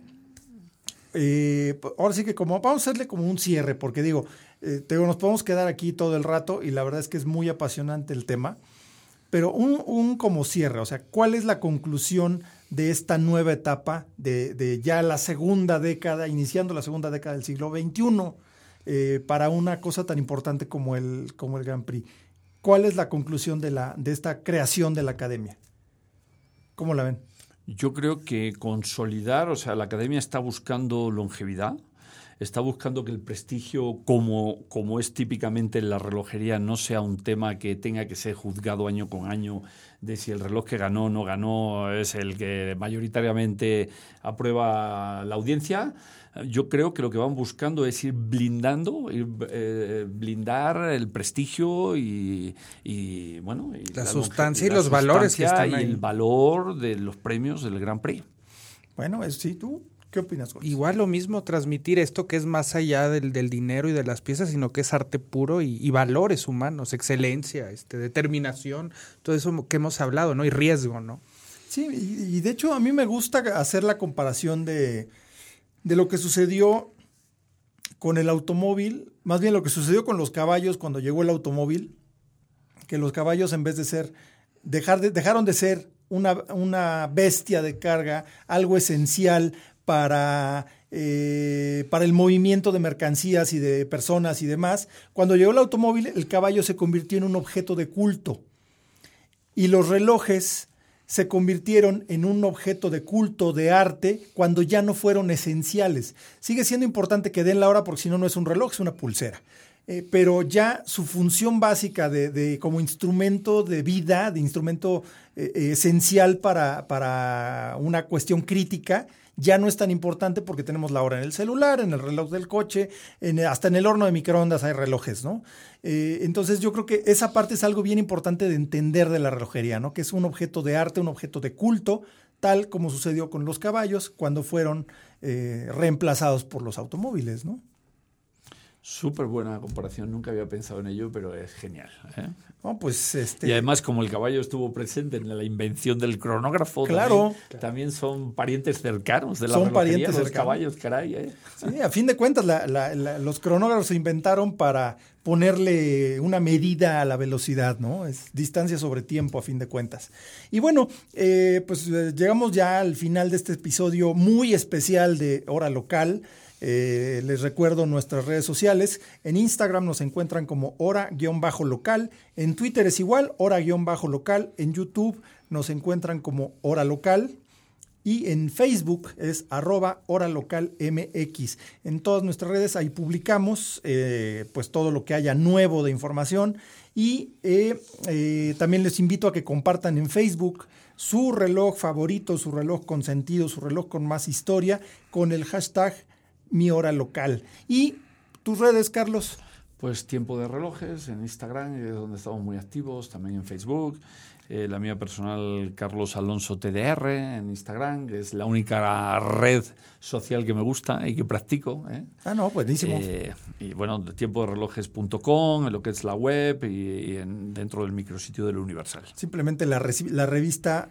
eh, ahora sí que como vamos a hacerle como un cierre, porque digo, eh, nos podemos quedar aquí todo el rato y la verdad es que es muy apasionante el tema, pero un, un como cierre, o sea, ¿cuál es la conclusión de esta nueva etapa de, de, ya la segunda década, iniciando la segunda década del siglo XXI, eh, para una cosa tan importante como el, como el Grand Prix? ¿Cuál es la conclusión de, la, de esta creación de la academia? ¿Cómo la ven? Yo creo que consolidar, o sea, la academia está buscando longevidad, está buscando que el prestigio, como, como es típicamente en la relojería, no sea un tema que tenga que ser juzgado año con año de si el reloj que ganó o no ganó es el que mayoritariamente aprueba la audiencia. Yo creo que lo que van buscando es ir blindando, ir, eh, blindar el prestigio y, y bueno, y la, la, sustancia y la los valores que están y ahí. el valor de los premios del Gran Prix. Bueno, es, sí, tú, ¿Qué opinas? Igual lo mismo, transmitir esto que es más allá del, del dinero y de las piezas, sino que es arte puro y, y, valores humanos, excelencia, este, determinación, todo eso que hemos hablado, ¿no? Y riesgo, ¿no? Sí, y, y de hecho a mí me gusta hacer la comparación de, de lo que sucedió con el automóvil, más bien lo que sucedió con los caballos cuando llegó el automóvil, que los caballos en vez de ser, dejar de, dejaron de ser una, una bestia de carga, algo esencial para, eh, para el movimiento de mercancías y de personas y demás. Cuando llegó el automóvil, el caballo se convirtió en un objeto de culto. Y los relojes se convirtieron en un objeto de culto, de arte, cuando ya no fueron esenciales. Sigue siendo importante que den la hora porque si no, no es un reloj, es una pulsera. Eh, pero ya su función básica de, de, como instrumento de vida, de instrumento eh, esencial para, para una cuestión crítica, ya no es tan importante porque tenemos la hora en el celular, en el reloj del coche, hasta en el horno de microondas hay relojes, ¿no? Eh, entonces yo creo que esa parte es algo bien importante de entender de la relojería, ¿no? Que es un objeto de arte, un objeto de culto, tal como sucedió con los caballos cuando fueron eh, reemplazados por los automóviles, ¿no? Súper buena comparación, nunca había pensado en ello, pero es genial. ¿eh? No, pues este... Y además, como el caballo estuvo presente en la invención del cronógrafo, claro. también, también son parientes cercanos de la Son parientes los cercanos. caballos, caray. ¿eh? Sí, a fin de cuentas, la, la, la, los cronógrafos se inventaron para ponerle una medida a la velocidad, ¿no? Es distancia sobre tiempo, a fin de cuentas. Y bueno, eh, pues eh, llegamos ya al final de este episodio muy especial de Hora Local. Eh, les recuerdo nuestras redes sociales. En Instagram nos encuentran como hora-local. En Twitter es igual, hora-local. En YouTube nos encuentran como hora local. Y en Facebook es arroba hora local MX. En todas nuestras redes ahí publicamos eh, pues todo lo que haya nuevo de información. Y eh, también les invito a que compartan en Facebook su reloj favorito, su reloj consentido, su reloj con más historia, con el hashtag mi hora local. ¿Y tus redes, Carlos? Pues Tiempo de Relojes en Instagram, es donde estamos muy activos, también en Facebook. Eh, la mía personal, Carlos Alonso TDR, en Instagram, que es la única red social que me gusta y que practico. ¿eh? Ah, no, buenísimo. Eh, y bueno, tiempo de relojes.com, en lo que es la web y, y en, dentro del micrositio del Universal. Simplemente la, la revista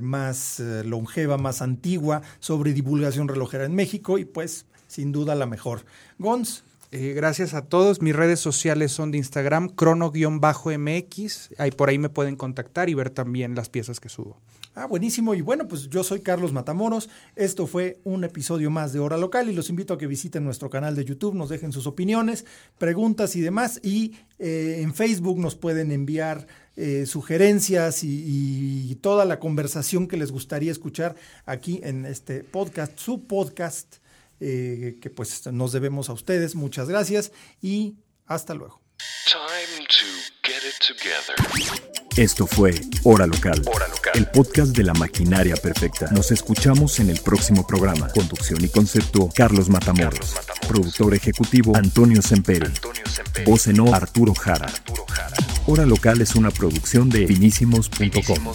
más longeva, más antigua sobre divulgación relojera en México y pues sin duda la mejor. Gons. Eh, gracias a todos. Mis redes sociales son de Instagram, crono-mx. Ahí por ahí me pueden contactar y ver también las piezas que subo. Ah, buenísimo. Y bueno, pues yo soy Carlos Matamoros. Esto fue un episodio más de Hora Local y los invito a que visiten nuestro canal de YouTube, nos dejen sus opiniones, preguntas y demás. Y eh, en Facebook nos pueden enviar eh, sugerencias y, y, toda la conversación que les gustaría escuchar aquí en este podcast, su podcast, eh, que pues nos debemos a ustedes. Muchas gracias y hasta luego. Esto fue Hora Local, Hora Local, el podcast de la maquinaria perfecta. Nos escuchamos en el próximo programa. Conducción y concepto, Carlos Matamoros. Carlos Matamoros. Productor ejecutivo, Antonio Semperi. Antonio Semperi. Voz en off, Arturo Jara. Arturo Jara. Hora Local es una producción de finísimos.com.